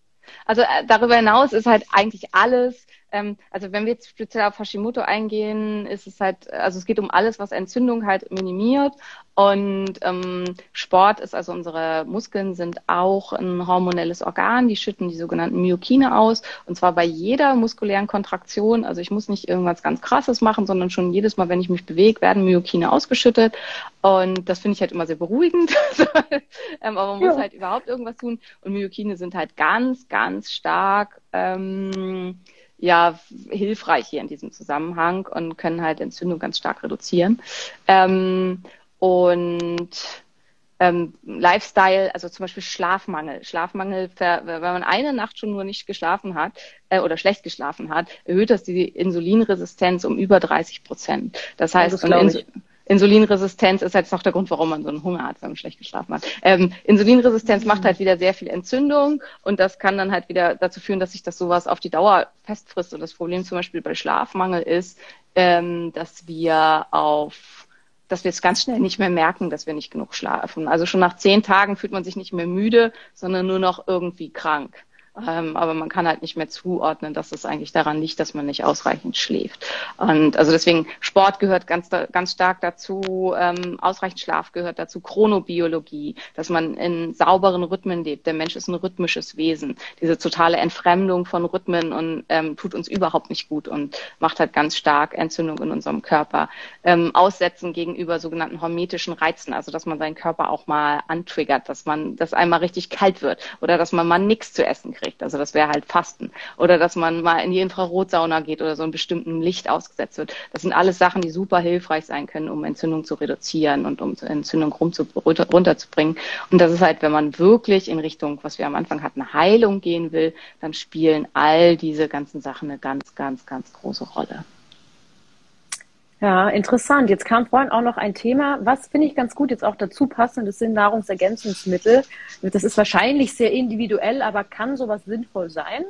Also äh, darüber hinaus ist halt eigentlich alles ähm, also wenn wir jetzt speziell auf Hashimoto eingehen, ist es halt, also es geht um alles, was Entzündung halt minimiert. Und ähm, Sport ist, also unsere Muskeln sind auch ein hormonelles Organ, die schütten die sogenannten Myokine aus. Und zwar bei jeder muskulären Kontraktion. Also ich muss nicht irgendwas ganz krasses machen, sondern schon jedes Mal, wenn ich mich bewege, werden Myokine ausgeschüttet. Und das finde ich halt immer sehr beruhigend. [LAUGHS] ähm, aber man muss ja. halt überhaupt irgendwas tun. Und Myokine sind halt ganz, ganz stark. Ähm, ja hilfreich hier in diesem Zusammenhang und können halt Entzündung ganz stark reduzieren. Ähm, und ähm, Lifestyle, also zum Beispiel Schlafmangel. Schlafmangel, wenn man eine Nacht schon nur nicht geschlafen hat äh, oder schlecht geschlafen hat, erhöht das die Insulinresistenz um über 30 Prozent. Das heißt, das Insulinresistenz ist jetzt auch der Grund, warum man so einen Hunger hat, wenn man schlecht geschlafen hat. Ähm, Insulinresistenz macht halt wieder sehr viel Entzündung und das kann dann halt wieder dazu führen, dass sich das sowas auf die Dauer festfrisst. Und das Problem zum Beispiel bei Schlafmangel ist, ähm, dass wir auf dass wir es ganz schnell nicht mehr merken, dass wir nicht genug schlafen. Also schon nach zehn Tagen fühlt man sich nicht mehr müde, sondern nur noch irgendwie krank. Ähm, aber man kann halt nicht mehr zuordnen, dass es eigentlich daran liegt, dass man nicht ausreichend schläft. Und also deswegen Sport gehört ganz, ganz stark dazu, ähm, ausreichend Schlaf gehört dazu, Chronobiologie, dass man in sauberen Rhythmen lebt. Der Mensch ist ein rhythmisches Wesen. Diese totale Entfremdung von Rhythmen und ähm, tut uns überhaupt nicht gut und macht halt ganz stark Entzündung in unserem Körper. Ähm, aussetzen gegenüber sogenannten hormetischen Reizen, also dass man seinen Körper auch mal antriggert, dass man, dass einmal richtig kalt wird oder dass man mal nichts zu essen kriegt kriegt. Also das wäre halt Fasten. Oder dass man mal in die Infrarotsauna geht oder so einem bestimmten Licht ausgesetzt wird. Das sind alles Sachen, die super hilfreich sein können, um Entzündung zu reduzieren und um Entzündung runterzubringen. Und das ist halt, wenn man wirklich in Richtung, was wir am Anfang hatten, Heilung gehen will, dann spielen all diese ganzen Sachen eine ganz, ganz, ganz große Rolle. Ja, interessant. Jetzt kam vorhin auch noch ein Thema, was finde ich ganz gut jetzt auch dazu passend, das sind Nahrungsergänzungsmittel. Das ist wahrscheinlich sehr individuell, aber kann sowas sinnvoll sein?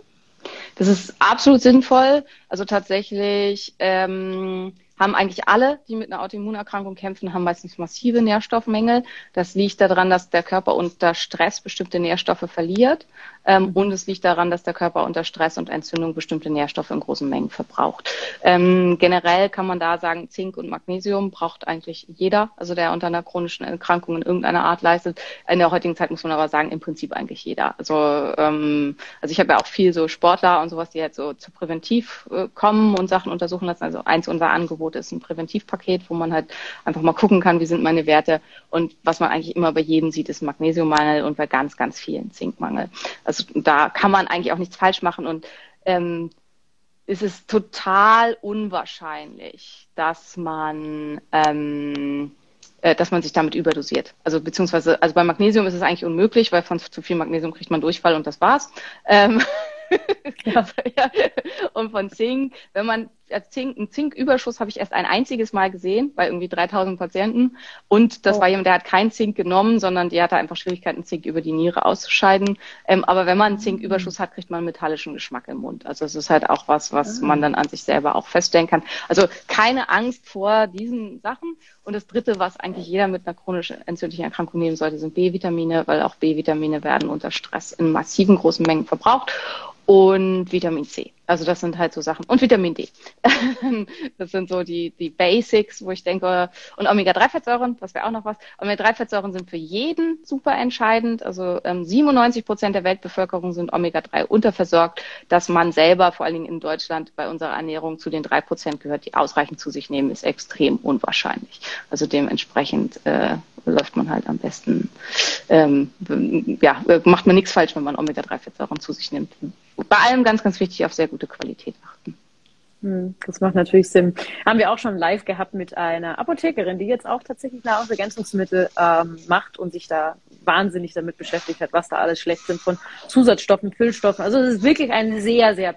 Das ist absolut sinnvoll. Also tatsächlich ähm, haben eigentlich alle, die mit einer Autoimmunerkrankung kämpfen, haben meistens massive Nährstoffmängel. Das liegt daran, dass der Körper unter Stress bestimmte Nährstoffe verliert. Ähm, und es liegt daran, dass der Körper unter Stress und Entzündung bestimmte Nährstoffe in großen Mengen verbraucht. Ähm, generell kann man da sagen, Zink und Magnesium braucht eigentlich jeder, also der unter einer chronischen Erkrankung in irgendeiner Art leistet. In der heutigen Zeit muss man aber sagen, im Prinzip eigentlich jeder. Also, ähm, also ich habe ja auch viel so Sportler und sowas, die halt so zu präventiv äh, kommen und Sachen untersuchen lassen. Also eins unserer Angebote ist ein Präventivpaket, wo man halt einfach mal gucken kann, wie sind meine Werte. Und was man eigentlich immer bei jedem sieht, ist Magnesiummangel und bei ganz, ganz vielen Zinkmangel. Also da kann man eigentlich auch nichts falsch machen und ähm, es ist total unwahrscheinlich, dass man ähm, äh, dass man sich damit überdosiert. Also beziehungsweise, also bei Magnesium ist es eigentlich unmöglich, weil von zu viel Magnesium kriegt man Durchfall und das war's. Ähm, [LAUGHS] [LAUGHS] ja. und von Zink, wenn man Zink, einen Zinküberschuss habe ich erst ein einziges Mal gesehen, bei irgendwie 3000 Patienten. Und das oh. war jemand, der hat keinen Zink genommen, sondern die hatte einfach Schwierigkeiten, Zink über die Niere auszuscheiden. Ähm, aber wenn man einen Zinküberschuss hat, kriegt man einen metallischen Geschmack im Mund. Also es ist halt auch was, was oh. man dann an sich selber auch feststellen kann. Also keine Angst vor diesen Sachen. Und das Dritte, was eigentlich jeder mit einer chronischen entzündlichen Erkrankung nehmen sollte, sind B-Vitamine, weil auch B-Vitamine werden unter Stress in massiven großen Mengen verbraucht und Vitamin C. Also das sind halt so Sachen. Und Vitamin D. [LAUGHS] das sind so die, die Basics, wo ich denke, und Omega-3-Fettsäuren, das wäre auch noch was. Omega-3-Fettsäuren sind für jeden super entscheidend. Also ähm, 97 Prozent der Weltbevölkerung sind Omega-3 unterversorgt. Dass man selber, vor allen Dingen in Deutschland, bei unserer Ernährung zu den drei Prozent gehört, die ausreichend zu sich nehmen, ist extrem unwahrscheinlich. Also dementsprechend äh, läuft man halt am besten, ähm, ja, macht man nichts falsch, wenn man Omega-3-Fettsäuren zu sich nimmt. Bei allem ganz, ganz wichtig auf sehr gute Qualität achten. Hm, das macht natürlich Sinn. Haben wir auch schon live gehabt mit einer Apothekerin, die jetzt auch tatsächlich Nahrungsergänzungsmittel ähm, macht und sich da wahnsinnig damit beschäftigt hat, was da alles schlecht sind von Zusatzstoffen, Füllstoffen. Also es ist wirklich ein sehr, sehr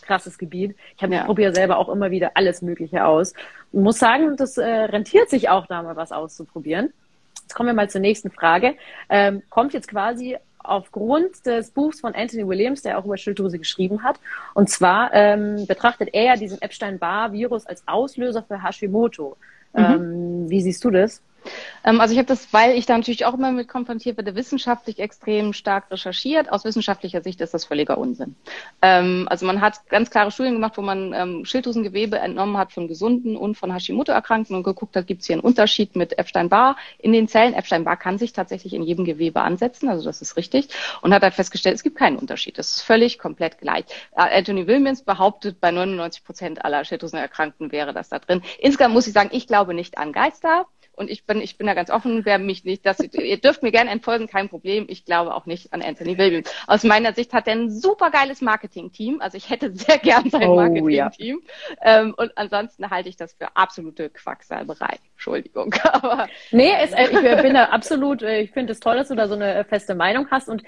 krasses Gebiet. Ich habe ja. probiere selber auch immer wieder alles Mögliche aus. Und muss sagen, das äh, rentiert sich auch da mal was auszuprobieren. Jetzt kommen wir mal zur nächsten Frage. Ähm, kommt jetzt quasi aufgrund des Buchs von Anthony Williams, der auch über Schilddrüse geschrieben hat. Und zwar ähm, betrachtet er ja diesen Epstein-Barr-Virus als Auslöser für Hashimoto. Mhm. Ähm, wie siehst du das? Ähm, also ich habe das, weil ich da natürlich auch immer mit konfrontiert werde, wissenschaftlich extrem stark recherchiert. Aus wissenschaftlicher Sicht ist das völliger Unsinn. Ähm, also man hat ganz klare Studien gemacht, wo man ähm, Schilddrüsengewebe entnommen hat von Gesunden und von Hashimoto-Erkrankten und geguckt hat, gibt es hier einen Unterschied mit Epstein-Barr in den Zellen. Epstein-Barr kann sich tatsächlich in jedem Gewebe ansetzen, also das ist richtig. Und hat halt festgestellt, es gibt keinen Unterschied. Das ist völlig komplett gleich. Äh, Anthony Williams behauptet, bei 99 Prozent aller Schilddrüsenerkrankten wäre das da drin. Insgesamt muss ich sagen, ich glaube nicht an Geister. Und ich bin, ich bin da ganz offen, wer mich nicht, das, ihr dürft mir gerne entfolgen, kein Problem. Ich glaube auch nicht an Anthony Williams. Aus meiner Sicht hat er ein super geiles Marketing-Team. Also ich hätte sehr gern sein oh, Marketing-Team. Ja. Ähm, und ansonsten halte ich das für absolute Quacksalberei. Entschuldigung. [LAUGHS] Aber, nee, es, äh, ich bin da absolut, äh, ich finde es toll, dass du da so eine feste Meinung hast und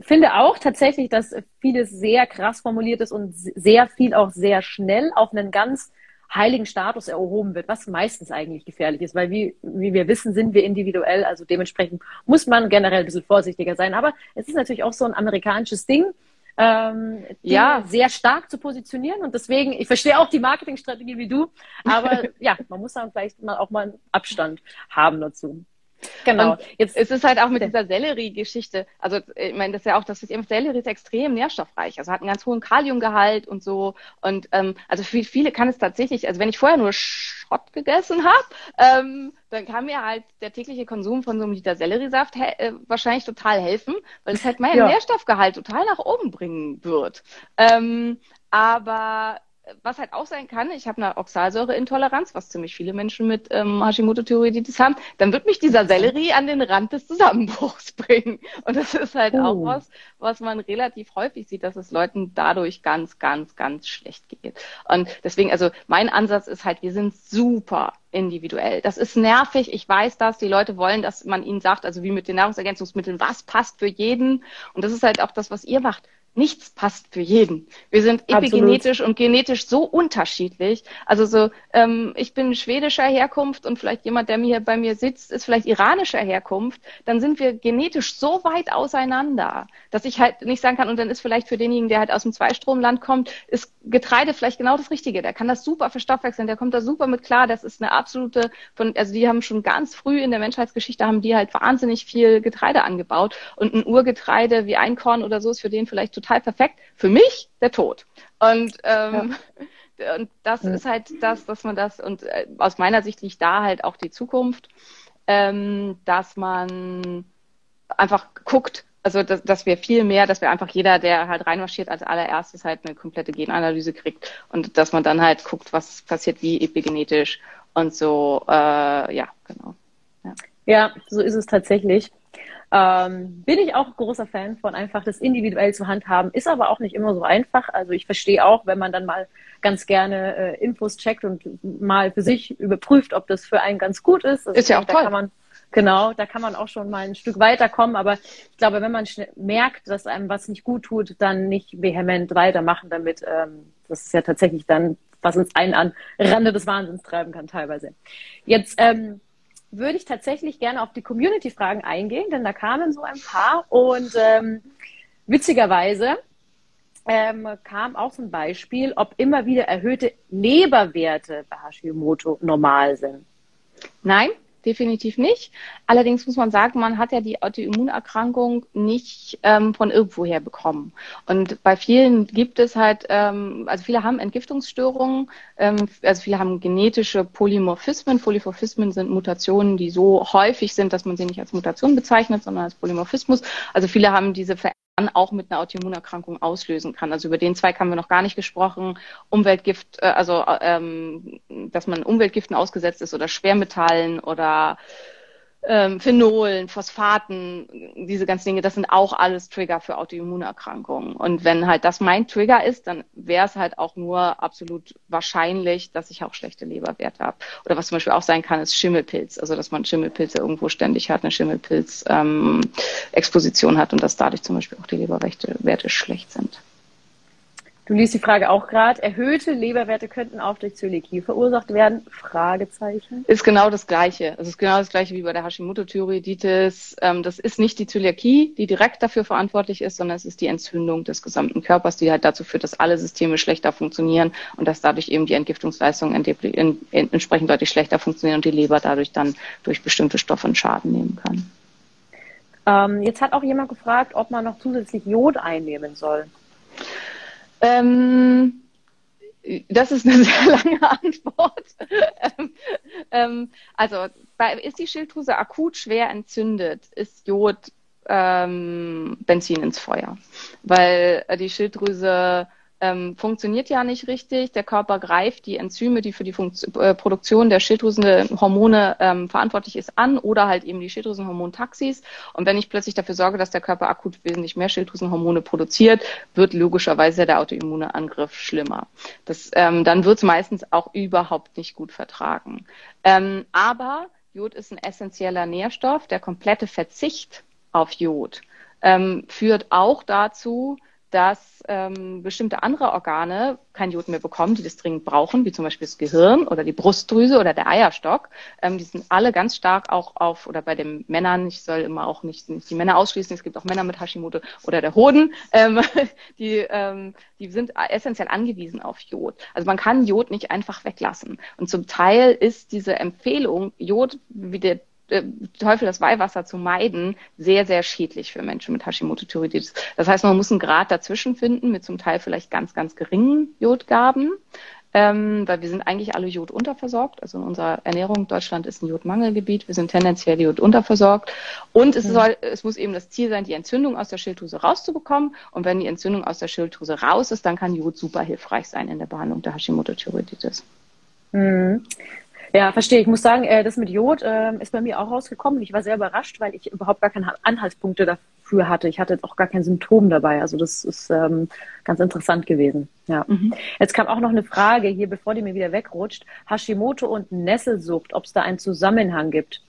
finde auch tatsächlich, dass vieles sehr krass formuliert ist und sehr viel auch sehr schnell auf einen ganz heiligen Status erhoben wird, was meistens eigentlich gefährlich ist, weil wie, wie wir wissen, sind wir individuell, also dementsprechend muss man generell ein bisschen vorsichtiger sein. Aber es ist natürlich auch so ein amerikanisches Ding, ähm, ja. sehr stark zu positionieren. Und deswegen, ich verstehe auch die Marketingstrategie wie du, aber [LAUGHS] ja, man muss dann vielleicht mal auch mal einen Abstand haben dazu. Genau. Und jetzt ist es halt auch mit dieser Sellerie-Geschichte. Also, ich meine, das ist ja auch, das ist eben, Sellerie ist extrem nährstoffreich. Also hat einen ganz hohen Kaliumgehalt und so. Und ähm, also für viele kann es tatsächlich, also wenn ich vorher nur Schrott gegessen habe, ähm, dann kann mir halt der tägliche Konsum von so einem Liter Selleriesaft äh, wahrscheinlich total helfen, weil es halt meinen ja. Nährstoffgehalt total nach oben bringen wird. Ähm, aber was halt auch sein kann, ich habe eine Oxalsäureintoleranz, was ziemlich viele Menschen mit ähm, Hashimoto-Thyreoiditis haben, dann wird mich dieser Sellerie an den Rand des Zusammenbruchs [LAUGHS] bringen. Und das ist halt uh. auch oh. was, was man relativ häufig sieht, dass es Leuten dadurch ganz, ganz, ganz schlecht geht. Und deswegen, also mein Ansatz ist halt, wir sind super individuell. Das ist nervig, ich weiß das. Die Leute wollen, dass man ihnen sagt, also wie mit den Nahrungsergänzungsmitteln, was passt für jeden. Und das ist halt auch das, was ihr macht nichts passt für jeden. Wir sind epigenetisch Absolut. und genetisch so unterschiedlich. Also so, ähm, ich bin schwedischer Herkunft und vielleicht jemand, der mir bei mir sitzt, ist vielleicht iranischer Herkunft. Dann sind wir genetisch so weit auseinander, dass ich halt nicht sagen kann, und dann ist vielleicht für denjenigen, der halt aus dem Zweistromland kommt, ist Getreide vielleicht genau das Richtige. Der kann das super verstoffwechseln, der kommt da super mit klar. Das ist eine absolute, von, also die haben schon ganz früh in der Menschheitsgeschichte haben die halt wahnsinnig viel Getreide angebaut und ein Urgetreide wie Einkorn oder so ist für den vielleicht total perfekt. Für mich der Tod. Und, ähm, ja. [LAUGHS] und das ja. ist halt das, dass man das, und äh, aus meiner Sicht liegt da halt auch die Zukunft, ähm, dass man einfach guckt, also dass, dass wir viel mehr, dass wir einfach jeder, der halt reinmarschiert, als allererstes halt eine komplette Genanalyse kriegt und dass man dann halt guckt, was passiert wie epigenetisch und so, äh, ja, genau. Ja. ja, so ist es tatsächlich. Ähm, bin ich auch großer Fan von, einfach das individuell zu handhaben. Ist aber auch nicht immer so einfach. Also ich verstehe auch, wenn man dann mal ganz gerne äh, Infos checkt und mal für sich überprüft, ob das für einen ganz gut ist. Also ist ja auch da toll. Kann man, Genau, da kann man auch schon mal ein Stück weiterkommen. Aber ich glaube, wenn man merkt, dass einem was nicht gut tut, dann nicht vehement weitermachen damit. Ähm, das ist ja tatsächlich dann, was uns einen an Rande des Wahnsinns treiben kann teilweise. Jetzt ähm, würde ich tatsächlich gerne auf die Community-Fragen eingehen, denn da kamen so ein paar und ähm, witzigerweise ähm, kam auch zum Beispiel, ob immer wieder erhöhte Leberwerte bei Hashimoto normal sind. Nein, definitiv nicht. Allerdings muss man sagen, man hat ja die Autoimmunerkrankung nicht ähm, von irgendwoher bekommen. Und bei vielen gibt es halt, ähm, also viele haben Entgiftungsstörungen, ähm, also viele haben genetische Polymorphismen. Polymorphismen sind Mutationen, die so häufig sind, dass man sie nicht als Mutation bezeichnet, sondern als Polymorphismus. Also viele haben diese Veränderungen dann auch mit einer Autoimmunerkrankung auslösen kann. Also über den Zweig haben wir noch gar nicht gesprochen. Umweltgift, äh, also ähm, dass man Umweltgiften ausgesetzt ist oder Schwermetallen oder ähm, Phenolen, Phosphaten, diese ganzen Dinge, das sind auch alles Trigger für Autoimmunerkrankungen. Und wenn halt das mein Trigger ist, dann wäre es halt auch nur absolut wahrscheinlich, dass ich auch schlechte Leberwerte habe. Oder was zum Beispiel auch sein kann, ist Schimmelpilz. Also dass man Schimmelpilze irgendwo ständig hat, eine Schimmelpilz-Exposition ähm, hat und dass dadurch zum Beispiel auch die Leberwerte schlecht sind. Du liest die Frage auch gerade. Erhöhte Leberwerte könnten auch durch Zöliakie verursacht werden? Fragezeichen. Ist genau das Gleiche. Es ist genau das Gleiche wie bei der Hashimoto-Thyreoiditis. Ähm, das ist nicht die Zöliakie, die direkt dafür verantwortlich ist, sondern es ist die Entzündung des gesamten Körpers, die halt dazu führt, dass alle Systeme schlechter funktionieren und dass dadurch eben die Entgiftungsleistungen entsprechend deutlich schlechter funktionieren und die Leber dadurch dann durch bestimmte Stoffe einen Schaden nehmen kann. Ähm, jetzt hat auch jemand gefragt, ob man noch zusätzlich Jod einnehmen soll. Ähm, das ist eine [LAUGHS] sehr lange Antwort. ähm, ähm, also bei, ist die Schilddrüse akut schwer entzündet, ist Jod ähm, Benzin ins Feuer, weil die Schilddrüse ähm, funktioniert ja nicht richtig. Der Körper greift die Enzyme, die für die Funkt äh, Produktion der Schilddrüsenhormone ähm, verantwortlich ist, an oder halt eben die Schilddrüsenhormontaxis. Und wenn ich plötzlich dafür sorge, dass der Körper akut wesentlich mehr Schilddrüsenhormone produziert, wird logischerweise der autoimmune Angriff schlimmer. Das, ähm, dann wird es meistens auch überhaupt nicht gut vertragen. Ähm, aber Jod ist ein essentieller Nährstoff. Der komplette Verzicht auf Jod ähm, führt auch dazu, dass ähm, bestimmte andere Organe kein Jod mehr bekommen, die das dringend brauchen, wie zum Beispiel das Gehirn oder die Brustdrüse oder der Eierstock. Ähm, die sind alle ganz stark auch auf, oder bei den Männern, ich soll immer auch nicht, nicht die Männer ausschließen, es gibt auch Männer mit Hashimoto oder der Hoden, ähm, [LAUGHS] die, ähm, die sind essentiell angewiesen auf Jod. Also man kann Jod nicht einfach weglassen. Und zum Teil ist diese Empfehlung, Jod, wie der Teufel das Weihwasser zu meiden, sehr, sehr schädlich für Menschen mit Hashimoto-Thyreoiditis. Das heißt, man muss einen Grad dazwischen finden, mit zum Teil vielleicht ganz, ganz geringen Jodgaben, ähm, weil wir sind eigentlich alle Jod unterversorgt. Also in unserer Ernährung, Deutschland ist ein Jodmangelgebiet, wir sind tendenziell Jod unterversorgt. Und es, mhm. soll, es muss eben das Ziel sein, die Entzündung aus der Schilddrüse rauszubekommen. Und wenn die Entzündung aus der Schilddrüse raus ist, dann kann Jod super hilfreich sein in der Behandlung der Hashimoto-Thyreoiditis. Ja, verstehe. Ich muss sagen, äh, das mit Jod äh, ist bei mir auch rausgekommen. Ich war sehr überrascht, weil ich überhaupt gar keine Anhaltspunkte dafür hatte. Ich hatte jetzt auch gar kein Symptom dabei. Also das ist ähm, ganz interessant gewesen. Ja. Mhm. Jetzt kam auch noch eine Frage hier, bevor die mir wieder wegrutscht. Hashimoto und Nesselsucht, ob es da einen Zusammenhang gibt.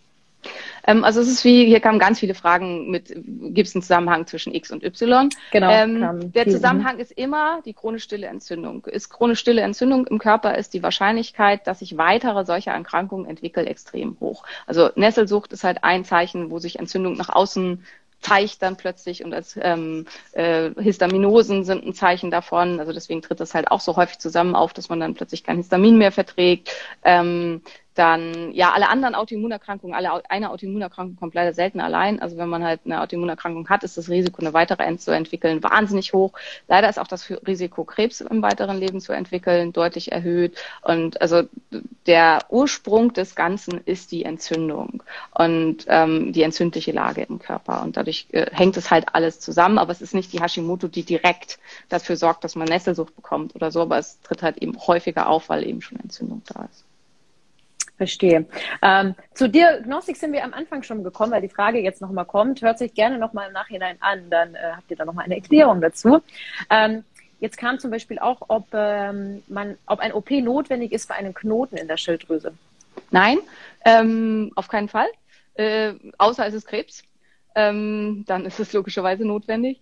Ähm, also es ist wie, hier kamen ganz viele Fragen mit, gibt es einen Zusammenhang zwischen X und Y? Genau. Ähm, der Zusammenhang ist immer die chronisch stille Entzündung. Ist chronisch stille Entzündung im Körper, ist die Wahrscheinlichkeit, dass sich weitere solche Erkrankungen entwickeln, extrem hoch. Also Nesselsucht ist halt ein Zeichen, wo sich Entzündung nach außen zeigt dann plötzlich und als ähm, äh, Histaminosen sind ein Zeichen davon. Also deswegen tritt das halt auch so häufig zusammen auf, dass man dann plötzlich kein Histamin mehr verträgt. Ähm, dann, ja, alle anderen Autoimmunerkrankungen, alle eine Autoimmunerkrankung kommt leider selten allein. Also wenn man halt eine Autoimmunerkrankung hat, ist das Risiko, eine weitere End zu entwickeln, wahnsinnig hoch. Leider ist auch das Risiko, Krebs im weiteren Leben zu entwickeln, deutlich erhöht. Und also der Ursprung des Ganzen ist die Entzündung und ähm, die entzündliche Lage im Körper. Und dadurch äh, hängt es halt alles zusammen. Aber es ist nicht die Hashimoto, die direkt dafür sorgt, dass man Nesselsucht bekommt oder so. Aber es tritt halt eben häufiger auf, weil eben schon Entzündung da ist. Verstehe. Ähm, zu Diagnostik sind wir am Anfang schon gekommen, weil die Frage jetzt nochmal kommt. Hört sich gerne nochmal im Nachhinein an, dann äh, habt ihr da nochmal eine Erklärung dazu. Ähm, jetzt kam zum Beispiel auch, ob, ähm, man, ob ein OP notwendig ist bei einem Knoten in der Schilddrüse. Nein, ähm, auf keinen Fall. äh, außer es ist Krebs. Ähm, dann ist es logischerweise notwendig.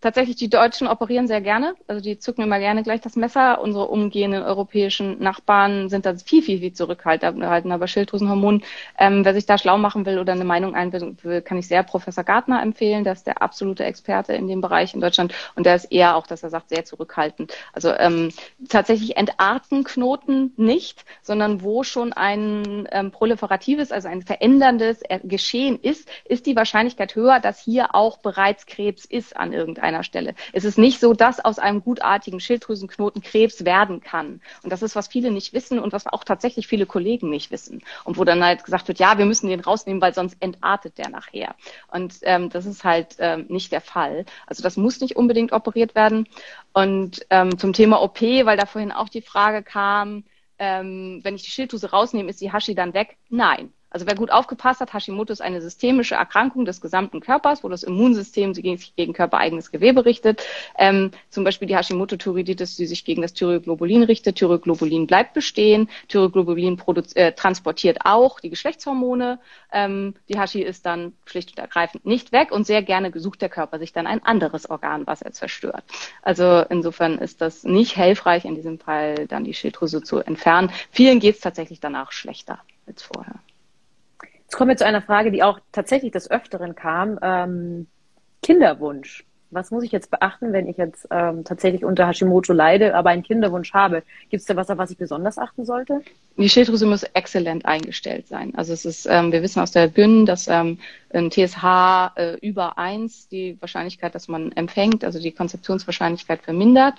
Tatsächlich, die Deutschen operieren sehr gerne. Also die zücken immer gerne gleich das Messer. Unsere umgehenden europäischen Nachbarn sind da viel, viel, viel zurückhaltender bei Schilddrüsenhormonen. Ähm, wer sich da schlau machen will oder eine Meinung einbilden will, kann ich sehr Professor Gartner empfehlen. Der ist der absolute Experte in dem Bereich in Deutschland. Und der ist eher auch, dass er sagt, sehr zurückhaltend. Also ähm, tatsächlich entarten Knoten nicht, sondern wo schon ein ähm, proliferatives, also ein veränderndes Geschehen ist, ist die Wahrscheinlichkeit höher, dass hier auch bereits Krebs ist an irgendeinem einer Stelle. Es ist nicht so, dass aus einem gutartigen Schilddrüsenknoten Krebs werden kann. Und das ist, was viele nicht wissen und was auch tatsächlich viele Kollegen nicht wissen. Und wo dann halt gesagt wird, ja, wir müssen den rausnehmen, weil sonst entartet der nachher. Und ähm, das ist halt ähm, nicht der Fall. Also das muss nicht unbedingt operiert werden. Und ähm, zum Thema OP, weil da vorhin auch die Frage kam, ähm, wenn ich die Schilddrüse rausnehme, ist die Hashi dann weg? Nein. Also wer gut aufgepasst hat, Hashimoto ist eine systemische Erkrankung des gesamten Körpers, wo das Immunsystem sich gegen, körpereigenes Gewebe richtet. Ähm, zum Beispiel die Hashimoto-Thyreoiditis, die sich gegen das Thyroglobulin richtet. Thyroglobulin bleibt bestehen. Thyroglobulin äh, transportiert auch die Geschlechtshormone. Ähm, die Hashi ist dann schlicht und ergreifend nicht weg und sehr gerne gesucht der Körper sich dann ein anderes Organ, was er zerstört. Also insofern ist das nicht hilfreich, in diesem Fall dann die Schilddrüse zu entfernen. Vielen geht es tatsächlich danach schlechter als vorher. Jetzt kommen wir zu einer Frage, die auch tatsächlich des Öfteren kam. Ähm, Kinderwunsch. Was muss ich jetzt beachten, wenn ich jetzt ähm, tatsächlich unter Hashimoto leide, aber einen Kinderwunsch habe? Gibt es da was, auf was ich besonders achten sollte? Die Schilddrüse muss exzellent eingestellt sein. Also es ist, ähm, wir wissen aus der Gyn, dass ähm, ein TSH äh, über eins die Wahrscheinlichkeit, dass man empfängt, also die Konzeptionswahrscheinlichkeit vermindert.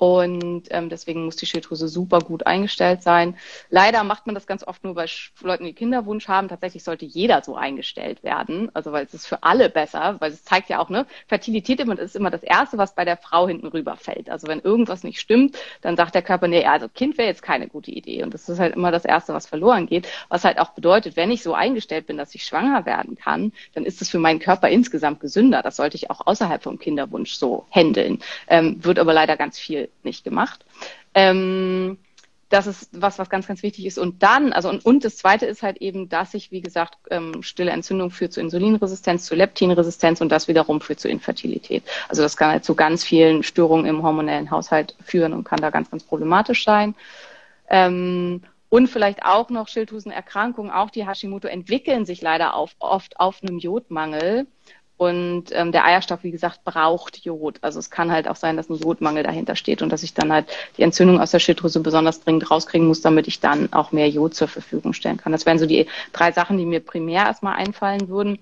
Und ähm, deswegen muss die Schilddrüse super gut eingestellt sein. Leider macht man das ganz oft nur bei Leuten, die Kinderwunsch haben. Tatsächlich sollte jeder so eingestellt werden. Also weil es ist für alle besser, weil es zeigt ja auch, ne, Fertilität ist immer das Erste, was bei der Frau hinten rüberfällt. Also wenn irgendwas nicht stimmt, dann sagt der Körper, nee, also Kind wäre jetzt keine gute Idee. Und das ist halt immer das Erste, was verloren geht. Was halt auch bedeutet, wenn ich so eingestellt bin, dass ich schwanger werden kann, dann ist es für meinen Körper insgesamt gesünder. Das sollte ich auch außerhalb vom Kinderwunsch so handeln. Ähm, wird aber leider ganz viel nicht gemacht. Ähm, das ist was, was ganz, ganz wichtig ist. Und dann, also und, und das Zweite ist halt eben, dass sich, wie gesagt, ähm, stille Entzündung führt zu Insulinresistenz, zu Leptinresistenz und das wiederum führt zu Infertilität. Also das kann halt zu ganz vielen Störungen im hormonellen Haushalt führen und kann da ganz, ganz problematisch sein. Ähm, und vielleicht auch noch Schilddrüsenerkrankungen, auch die Hashimoto entwickeln sich leider auf, oft auf einem Jodmangel. Und ähm, der Eierstock, wie gesagt, braucht Jod. Also es kann halt auch sein, dass ein Jodmangel dahinter steht und dass ich dann halt die Entzündung aus der Schilddrüse besonders dringend rauskriegen muss, damit ich dann auch mehr Jod zur Verfügung stellen kann. Das wären so die drei Sachen, die mir primär erstmal einfallen würden.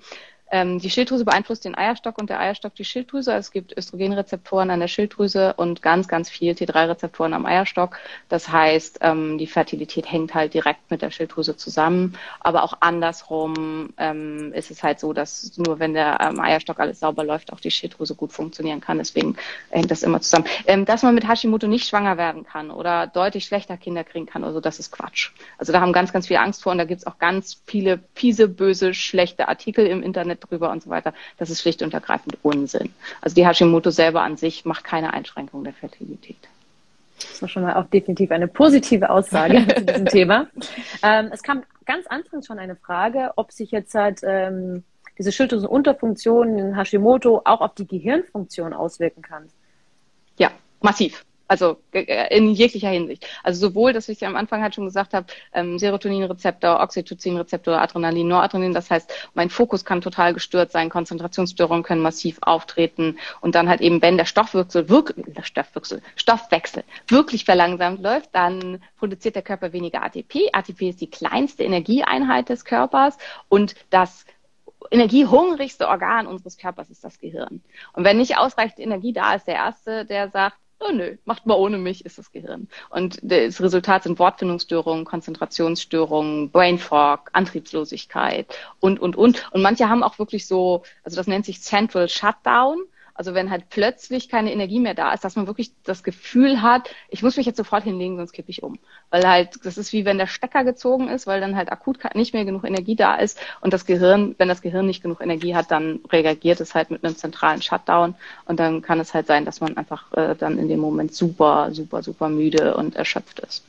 Ähm, die Schilddrüse beeinflusst den Eierstock und der Eierstock die Schilddrüse. Es gibt Östrogenrezeptoren an der Schilddrüse und ganz, ganz viel T3-Rezeptoren am Eierstock. Das heißt, ähm, die Fertilität hängt halt direkt mit der Schilddrüse zusammen. Aber auch andersrum ähm, ist es halt so, dass nur wenn der ähm, Eierstock alles sauber läuft, auch die Schilddrüse gut funktionieren kann. Deswegen hängt das immer zusammen. Ähm, dass man mit Hashimoto nicht schwanger werden kann oder deutlich schlechter Kinder kriegen kann, also das ist Quatsch. Also da haben ganz, ganz viele Angst vor und da gibt es auch ganz viele fiese, böse, schlechte Artikel im Internet drüber und so weiter. Das ist schlicht und ergreifend Unsinn. Also die Hashimoto selber an sich macht keine Einschränkung der Fertilität. Das war schon mal auch definitiv eine positive Aussage [LAUGHS] zu diesem Thema. Ähm, es kam ganz anfangs schon eine Frage, ob sich jetzt halt ähm, diese Schilddrüsenunterfunktion in Hashimoto auch auf die Gehirnfunktion auswirken kann. Ja, massiv. Also äh, in jeglicher Hinsicht. Also sowohl, dass ich ja am Anfang halt schon gesagt habe, ähm, Serotoninrezeptor, Oxytocinrezeptor, Adrenalin, Noradrenalin. Das heißt, mein Fokus kann total gestört sein, Konzentrationsstörungen können massiv auftreten und dann halt eben, wenn der Stoffwechsel wirklich, der Stoffwechsel, Stoffwechsel wirklich verlangsamt läuft, dann produziert der Körper weniger ATP. ATP ist die kleinste Energieeinheit des Körpers und das energiehungrigste Organ unseres Körpers ist das Gehirn. Und wenn nicht ausreichend Energie da ist, der Erste, der sagt, oh nö, macht mal ohne mich, ist das Gehirn. Und das Resultat sind Wortfindungsstörungen, Konzentrationsstörungen, Brain Fog, Antriebslosigkeit und, und, und. Und manche haben auch wirklich so, also das nennt sich Central Shutdown. Also wenn halt plötzlich keine Energie mehr da ist, dass man wirklich das Gefühl hat, ich muss mich jetzt sofort hinlegen, sonst kippe ich um. Weil halt, das ist wie wenn der Stecker gezogen ist, weil dann halt akut nicht mehr genug Energie da ist und das Gehirn, wenn das Gehirn nicht genug Energie hat, dann reagiert es halt mit einem zentralen Shutdown und dann kann es halt sein, dass man einfach äh, dann in dem Moment super, super, super müde und erschöpft ist.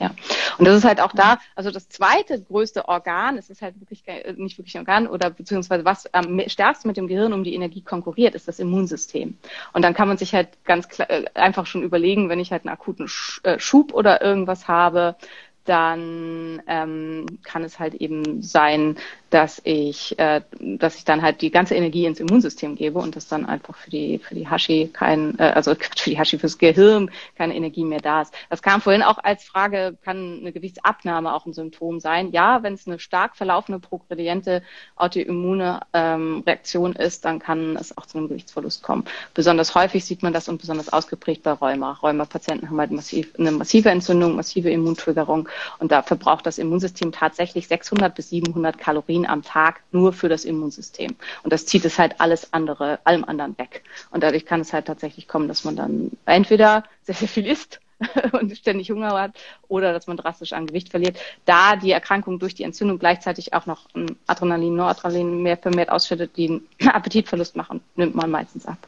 Ja. Und das ist halt auch da, also das zweite größte Organ, es ist halt wirklich äh, nicht wirklich ein Organ oder beziehungsweise was am stärksten mit dem Gehirn um die Energie konkurriert, ist das Immunsystem. Und dann kann man sich halt ganz klar, äh, einfach schon überlegen, wenn ich halt einen akuten äh, Schub oder irgendwas habe, dann ähm, kann es halt eben sein, dass ich, äh, dass ich dann halt die ganze Energie ins Immunsystem gebe und das dann einfach für die für die Hashi kein, äh, also [LAUGHS] für die Hashi fürs Gehirn keine Energie mehr da ist. Das kam vorhin auch als Frage, kann eine Gewichtsabnahme auch ein Symptom sein? Ja, wenn es eine stark verlaufende progrediente Autoimmune ähm, Reaktion ist, dann kann es auch zu einem Gewichtsverlust kommen. Besonders häufig sieht man das und besonders ausgeprägt bei Rheuma. Rheuma-Patienten haben halt massiv, eine massive Entzündung, massive Immuntriggerung und da verbraucht das Immunsystem tatsächlich 600 bis 700 Kalorien am Tag nur für das Immunsystem. Und das zieht es halt alles andere, allem anderen weg. Und dadurch kann es halt tatsächlich kommen, dass man dann entweder sehr, sehr viel isst [LAUGHS] und ständig Hunger hat oder dass man drastisch an Gewicht verliert. Da die Erkrankung durch die Entzündung gleichzeitig auch noch Adrenalin, Noradrenalin mehr vermehrt ausschüttet, die einen [CLEARS THROAT] Appetitverlust machen, nimmt man meistens ab.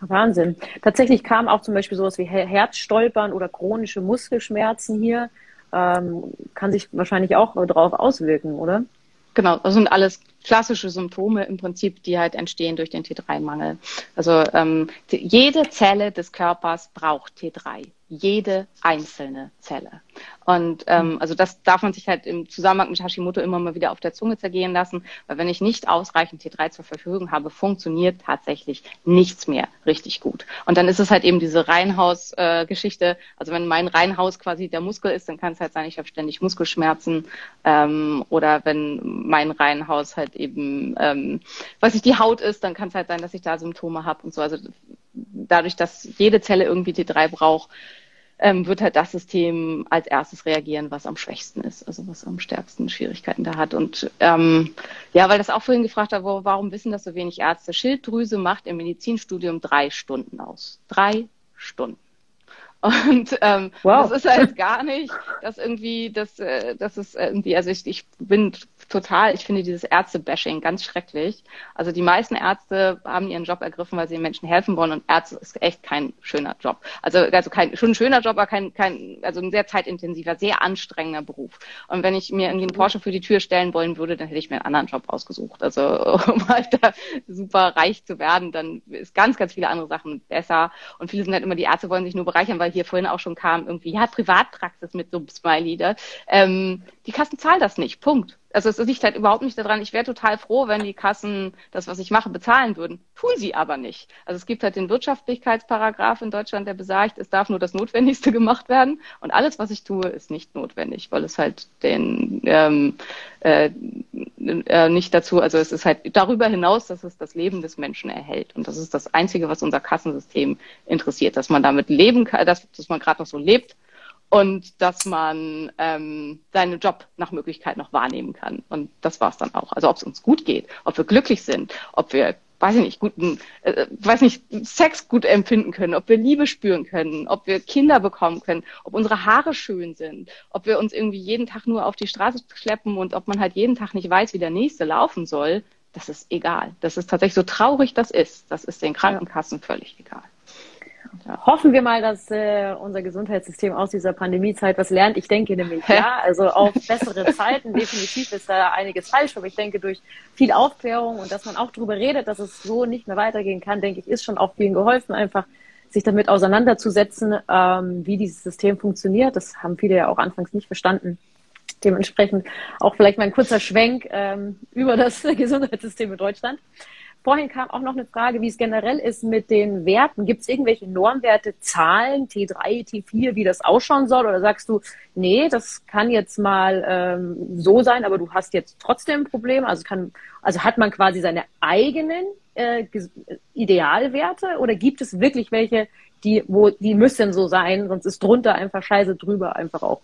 Wahnsinn. Tatsächlich kam auch zum Beispiel sowas wie Herzstolpern oder chronische Muskelschmerzen hier. Ähm, kann sich wahrscheinlich auch darauf auswirken, oder? Genau, das sind alles klassische Symptome im Prinzip, die halt entstehen durch den T3-Mangel. Also ähm, jede Zelle des Körpers braucht T3 jede einzelne Zelle. Und ähm, also das darf man sich halt im Zusammenhang mit Hashimoto immer mal wieder auf der Zunge zergehen lassen, weil wenn ich nicht ausreichend T3 zur Verfügung habe, funktioniert tatsächlich nichts mehr richtig gut. Und dann ist es halt eben diese Reihenhaus-Geschichte. Äh, also wenn mein Reihenhaus quasi der Muskel ist, dann kann es halt sein, ich habe ständig Muskelschmerzen. Ähm, oder wenn mein Reihenhaus halt eben, ähm, was ich die Haut ist, dann kann es halt sein, dass ich da Symptome habe und so. Also dadurch, dass jede Zelle irgendwie T3 braucht, ähm, wird halt das System als erstes reagieren, was am schwächsten ist, also was am stärksten Schwierigkeiten da hat. Und ähm, ja, weil das auch vorhin gefragt hat, warum wissen das so wenig Ärzte? Schilddrüse macht im Medizinstudium drei Stunden aus. Drei Stunden. Und ähm, wow. das ist halt gar nicht, dass irgendwie, dass, äh, das ist irgendwie, also ich, ich bin total, ich finde dieses Ärzte-Bashing ganz schrecklich. Also die meisten Ärzte haben ihren Job ergriffen, weil sie den Menschen helfen wollen und Ärzte ist echt kein schöner Job. Also, also kein, schon ein schöner Job, aber kein, kein, also ein sehr zeitintensiver, sehr anstrengender Beruf. Und wenn ich mir irgendwie einen Porsche für die Tür stellen wollen würde, dann hätte ich mir einen anderen Job ausgesucht. Also [LAUGHS] um halt da super reich zu werden, dann ist ganz, ganz viele andere Sachen besser. Und viele sind halt immer, die Ärzte wollen sich nur bereichern, weil hier vorhin auch schon kam, irgendwie, ja, Privatpraxis mit so einem Smiley. Da. Ähm, die Kassen zahlen das nicht. Punkt. Also es liegt halt überhaupt nicht daran. Ich wäre total froh, wenn die Kassen das, was ich mache, bezahlen würden. Tun sie aber nicht. Also es gibt halt den Wirtschaftlichkeitsparagraph in Deutschland, der besagt, es darf nur das Notwendigste [LAUGHS] gemacht werden und alles, was ich tue, ist nicht notwendig, weil es halt den ähm, äh, äh, nicht dazu, also es ist halt darüber hinaus, dass es das Leben des Menschen erhält und das ist das Einzige, was unser Kassensystem interessiert, dass man damit leben kann, dass, dass man gerade noch so lebt und dass man ähm, seinen Job nach Möglichkeit noch wahrnehmen kann. Und das war es dann auch. Also ob es uns gut geht, ob wir glücklich sind, ob wir, weiß ich nicht, guten, äh, weiß nicht, Sex gut empfinden können, ob wir Liebe spüren können, ob wir Kinder bekommen können, ob unsere Haare schön sind, ob wir uns irgendwie jeden Tag nur auf die Straße schleppen und ob man halt jeden Tag nicht weiß, wie der nächste laufen soll, das ist egal. Das ist tatsächlich so traurig das ist. Das ist den Krankenkassen völlig egal. Ja. Hoffen wir mal, dass äh, unser Gesundheitssystem aus dieser Pandemiezeit was lernt. Ich denke nämlich, ja, also auf bessere Zeiten. Definitiv ist da einiges falsch, aber ich denke, durch viel Aufklärung und dass man auch darüber redet, dass es so nicht mehr weitergehen kann, denke ich, ist schon auch vielen geholfen, einfach sich damit auseinanderzusetzen, ähm, wie dieses System funktioniert. Das haben viele ja auch anfangs nicht verstanden. Dementsprechend auch vielleicht mal ein kurzer Schwenk ähm, über das [LAUGHS] Gesundheitssystem in Deutschland. Vorhin kam auch noch eine Frage, wie es generell ist mit den Werten. Gibt es irgendwelche Normwerte, Zahlen, T3, T4, wie das ausschauen soll? Oder sagst du, nee, das kann jetzt mal ähm, so sein, aber du hast jetzt trotzdem ein Problem? Also, kann, also hat man quasi seine eigenen äh, Idealwerte oder gibt es wirklich welche, die, wo, die müssen so sein, sonst ist drunter einfach scheiße, drüber einfach auch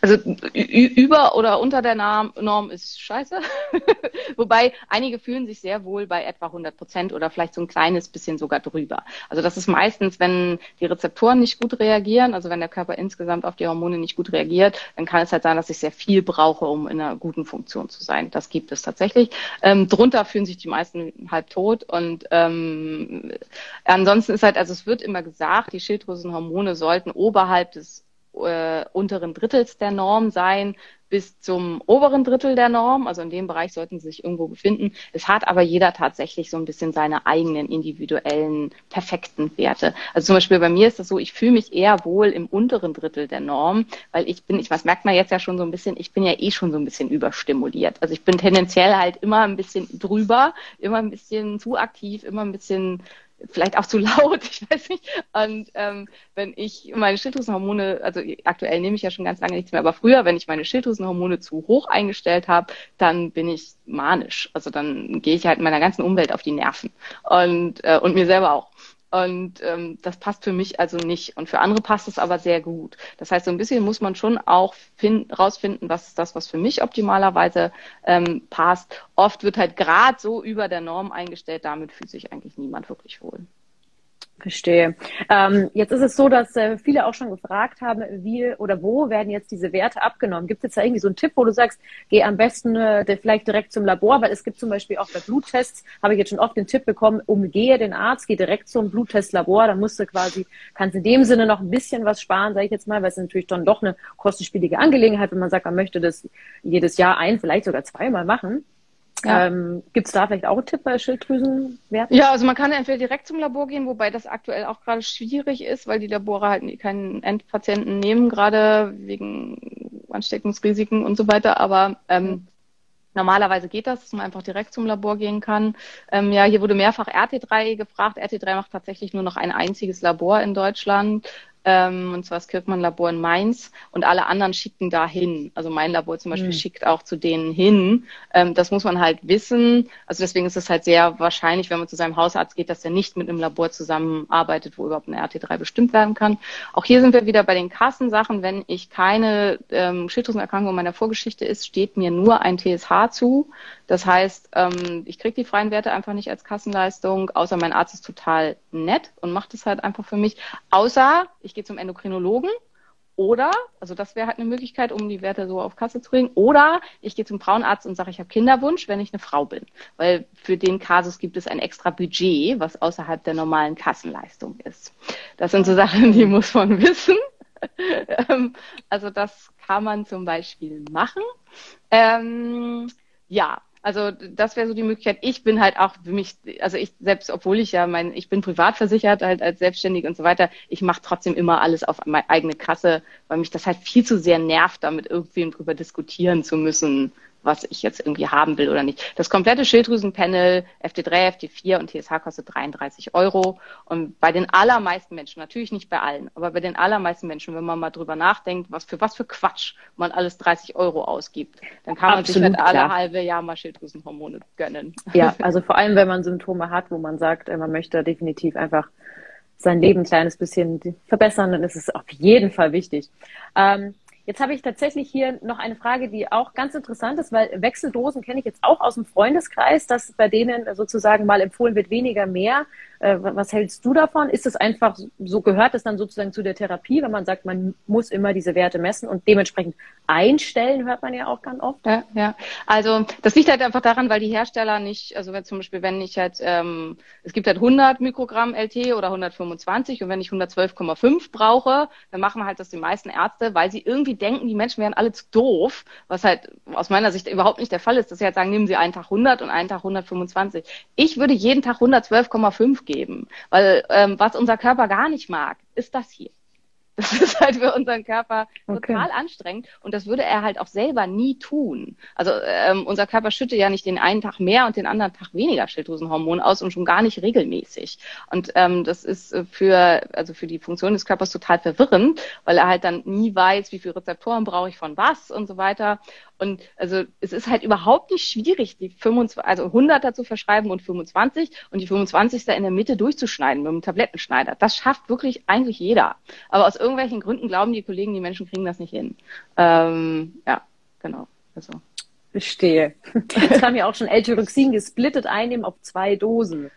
also über oder unter der Norm ist scheiße. [LAUGHS] Wobei einige fühlen sich sehr wohl bei etwa 100 Prozent oder vielleicht so ein kleines bisschen sogar drüber. Also das ist meistens, wenn die Rezeptoren nicht gut reagieren, also wenn der Körper insgesamt auf die Hormone nicht gut reagiert, dann kann es halt sein, dass ich sehr viel brauche, um in einer guten Funktion zu sein. Das gibt es tatsächlich. Ähm, drunter fühlen sich die meisten halb tot und ähm, ansonsten ist halt, also es wird immer gesagt, die Schilddrüsenhormone sollten oberhalb des äh, unteren Drittels der Norm sein bis zum oberen Drittel der Norm. Also in dem Bereich sollten sie sich irgendwo befinden. Es hat aber jeder tatsächlich so ein bisschen seine eigenen individuellen perfekten Werte. Also zum Beispiel bei mir ist das so, ich fühle mich eher wohl im unteren Drittel der Norm, weil ich bin, ich was merkt man jetzt ja schon so ein bisschen, ich bin ja eh schon so ein bisschen überstimuliert. Also ich bin tendenziell halt immer ein bisschen drüber, immer ein bisschen zu aktiv, immer ein bisschen vielleicht auch zu [LAUGHS] laut, ich weiß nicht. Und ähm, wenn ich meine Schilddrüsenhormone, also aktuell nehme ich ja schon ganz lange nichts mehr, aber früher, wenn ich meine Schilddrüsenhormone zu hoch eingestellt habe, dann bin ich manisch. Also dann gehe ich halt meiner ganzen Umwelt auf die Nerven und, äh, und mir selber auch. Und ähm, das passt für mich also nicht. Und für andere passt es aber sehr gut. Das heißt, so ein bisschen muss man schon auch find, rausfinden, was ist das, was für mich optimalerweise ähm, passt. Oft wird halt gerade so über der Norm eingestellt, damit fühlt sich eigentlich niemand wirklich wohl. Verstehe. Ähm, jetzt ist es so, dass äh, viele auch schon gefragt haben, wie oder wo werden jetzt diese Werte abgenommen? Gibt es jetzt da irgendwie so einen Tipp, wo du sagst, geh am besten äh, vielleicht direkt zum Labor, weil es gibt zum Beispiel auch bei Bluttests, habe ich jetzt schon oft den Tipp bekommen, umgehe den Arzt, geh direkt zum Bluttestlabor, dann musst du quasi, kannst in dem Sinne noch ein bisschen was sparen, sage ich jetzt mal, weil es natürlich dann doch eine kostenspielige Angelegenheit, wenn man sagt, man möchte das jedes Jahr ein, vielleicht sogar zweimal machen. Ja. Ähm, Gibt es da vielleicht auch einen Tipp bei Schilddrüsenwerten? Ja, also man kann entweder direkt zum Labor gehen, wobei das aktuell auch gerade schwierig ist, weil die Labore halt keinen Endpatienten nehmen, gerade wegen Ansteckungsrisiken und so weiter. Aber ähm, Normalerweise geht das, dass man einfach direkt zum Labor gehen kann. Ähm, ja, hier wurde mehrfach RT3 gefragt. RT3 macht tatsächlich nur noch ein einziges Labor in Deutschland ähm, und zwar das Kirkmann-Labor in Mainz und alle anderen schicken da hin. Also mein Labor zum Beispiel mhm. schickt auch zu denen hin. Ähm, das muss man halt wissen. Also deswegen ist es halt sehr wahrscheinlich, wenn man zu seinem Hausarzt geht, dass er nicht mit einem Labor zusammenarbeitet, wo überhaupt eine RT3 bestimmt werden kann. Auch hier sind wir wieder bei den Kassensachen. Wenn ich keine ähm, Schilddrüsenerkrankung in meiner Vorgeschichte ist, steht mir nur ein TSH zu. Das heißt, ähm, ich kriege die freien Werte einfach nicht als Kassenleistung, außer mein Arzt ist total nett und macht es halt einfach für mich. Außer ich gehe zum Endokrinologen oder, also das wäre halt eine Möglichkeit, um die Werte so auf Kasse zu kriegen. Oder ich gehe zum Frauenarzt und sage, ich habe Kinderwunsch, wenn ich eine Frau bin. Weil für den Kasus gibt es ein extra Budget, was außerhalb der normalen Kassenleistung ist. Das sind so Sachen, die muss man [LAUGHS] wissen. Ähm, also das kann man zum Beispiel machen. Ähm, ja, also das wäre so die Möglichkeit. Ich bin halt auch für mich, also ich selbst, obwohl ich ja mein, ich bin privat versichert, halt als selbstständig und so weiter, ich mache trotzdem immer alles auf meine eigene Kasse, weil mich das halt viel zu sehr nervt, damit irgendwem drüber diskutieren zu müssen, was ich jetzt irgendwie haben will oder nicht. Das komplette Schilddrüsenpanel FT3, FT4 und TSH kostet 33 Euro. Und bei den allermeisten Menschen, natürlich nicht bei allen, aber bei den allermeisten Menschen, wenn man mal drüber nachdenkt, was für was für Quatsch man alles 30 Euro ausgibt, dann kann man Absolut, sich mit alle halbe Jahr mal Schilddrüsenhormone gönnen. Ja, [LAUGHS] also vor allem, wenn man Symptome hat, wo man sagt, äh, man möchte definitiv einfach sein Leben ein kleines bisschen verbessern, dann ist es auf jeden Fall wichtig. Ähm, Jetzt habe ich tatsächlich hier noch eine Frage, die auch ganz interessant ist, weil Wechseldosen kenne ich jetzt auch aus dem Freundeskreis, dass bei denen sozusagen mal empfohlen wird, weniger mehr. Äh, was hältst du davon? Ist es einfach, so gehört es dann sozusagen zu der Therapie, wenn man sagt, man muss immer diese Werte messen und dementsprechend einstellen, hört man ja auch ganz oft. Ja, ja. Also das liegt halt einfach daran, weil die Hersteller nicht, also wenn zum Beispiel, wenn ich halt, ähm, es gibt halt 100 Mikrogramm LT oder 125 und wenn ich 112,5 brauche, dann machen halt das die meisten Ärzte, weil sie irgendwie denken, die Menschen wären alle zu doof, was halt aus meiner Sicht überhaupt nicht der Fall ist, dass sie halt sagen, nehmen Sie einen Tag 100 und einen Tag 125. Ich würde jeden Tag 112,5 geben. Weil ähm, was unser Körper gar nicht mag, ist das hier. Das ist halt für unseren Körper okay. total anstrengend und das würde er halt auch selber nie tun. Also ähm, unser Körper schüttet ja nicht den einen Tag mehr und den anderen Tag weniger Schilddrüsenhormon aus und schon gar nicht regelmäßig. Und ähm, das ist äh, für also für die Funktion des Körpers total verwirrend, weil er halt dann nie weiß, wie viele Rezeptoren brauche ich von was und so weiter. Und also es ist halt überhaupt nicht schwierig, die 25, also 100er zu verschreiben und 25 und die 25 in der Mitte durchzuschneiden mit einem Tablettenschneider. Das schafft wirklich eigentlich jeder. Aber aus irgendwelchen Gründen glauben die Kollegen, die Menschen kriegen das nicht hin. Ähm, ja, genau. Also. Verstehe. Jetzt haben ja auch schon L-Tyroxin gesplittet einnehmen auf zwei Dosen.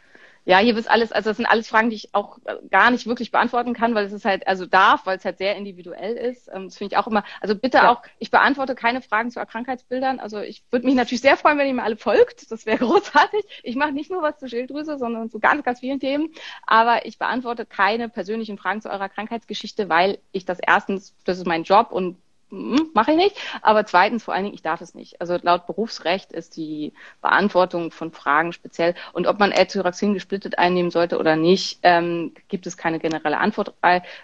Ja, hier ist alles, also das sind alles Fragen, die ich auch äh, gar nicht wirklich beantworten kann, weil es ist halt, also darf, weil es halt sehr individuell ist. Ähm, das finde ich auch immer, also bitte ja. auch, ich beantworte keine Fragen zu Krankheitsbildern. Also ich würde mich natürlich sehr freuen, wenn ihr mir alle folgt. Das wäre [LAUGHS] großartig. Ich mache nicht nur was zur Schilddrüse, sondern zu ganz, ganz vielen Themen. Aber ich beantworte keine persönlichen Fragen zu eurer Krankheitsgeschichte, weil ich das erstens, das ist mein Job und mache ich nicht. Aber zweitens, vor allen Dingen, ich darf es nicht. Also laut Berufsrecht ist die Beantwortung von Fragen speziell. Und ob man L-Tyroxin gesplittet einnehmen sollte oder nicht, ähm, gibt es keine generelle Antwort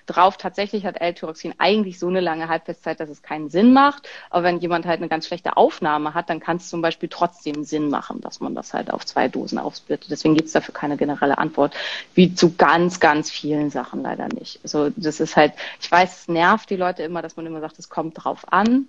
drauf. Tatsächlich hat L-Tyroxin eigentlich so eine lange Halbfestzeit, dass es keinen Sinn macht. Aber wenn jemand halt eine ganz schlechte Aufnahme hat, dann kann es zum Beispiel trotzdem Sinn machen, dass man das halt auf zwei Dosen aufsplittet. Deswegen gibt es dafür keine generelle Antwort, wie zu ganz, ganz vielen Sachen leider nicht. Also das ist halt, ich weiß, es nervt die Leute immer, dass man immer sagt, es kommt drauf an.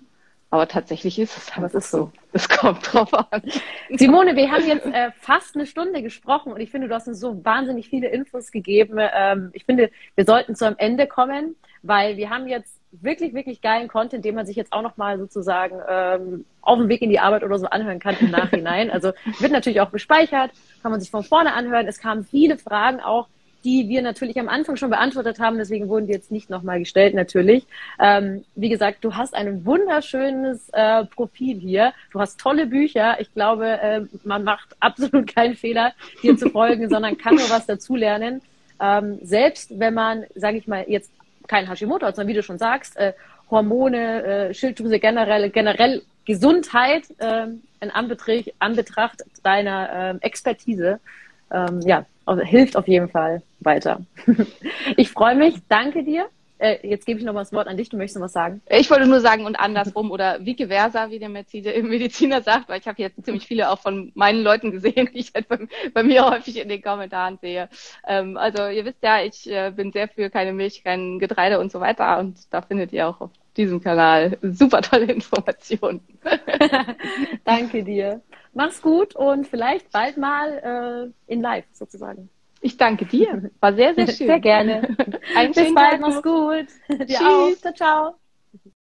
Aber tatsächlich ist es halt ist so. Es kommt drauf an. Simone, wir haben jetzt äh, fast eine Stunde gesprochen und ich finde, du hast uns so wahnsinnig viele Infos gegeben. Ähm, ich finde, wir sollten zu einem Ende kommen, weil wir haben jetzt wirklich, wirklich geilen Content, den man sich jetzt auch nochmal sozusagen ähm, auf dem Weg in die Arbeit oder so anhören kann im Nachhinein. Also wird natürlich auch gespeichert, kann man sich von vorne anhören. Es kamen viele Fragen auch die wir natürlich am Anfang schon beantwortet haben, deswegen wurden die jetzt nicht nochmal gestellt natürlich. Ähm, wie gesagt, du hast ein wunderschönes äh, Profil hier, du hast tolle Bücher. Ich glaube, äh, man macht [LAUGHS] absolut keinen Fehler, dir zu folgen, [LAUGHS] sondern kann nur was dazulernen. Ähm, selbst wenn man, sage ich mal, jetzt kein Hashimoto hat, sondern wie du schon sagst, äh, Hormone, äh, Schilddrüse generell, generell Gesundheit äh, in Anbetracht, Anbetracht deiner äh, Expertise ähm, ja, also hilft auf jeden Fall weiter. [LAUGHS] ich freue mich, danke dir. Äh, jetzt gebe ich noch mal das Wort an dich, du möchtest noch was sagen. Ich wollte nur sagen und andersrum oder vice versa, wie der Mediziner sagt, weil ich habe jetzt ziemlich viele auch von meinen Leuten gesehen, [LAUGHS] die ich halt bei, bei mir häufig in den Kommentaren sehe. Ähm, also ihr wisst ja, ich äh, bin sehr für keine Milch, kein Getreide und so weiter und da findet ihr auch auf diesem Kanal super tolle Informationen. [LAUGHS] Danke dir. Mach's gut und vielleicht bald mal äh, in live sozusagen. Ich danke dir. War sehr, sehr [LAUGHS] schön. Sehr gerne. Ein Bis bald, mach's gut. [LAUGHS] Dir Tschüss. auch. Ciao, ciao.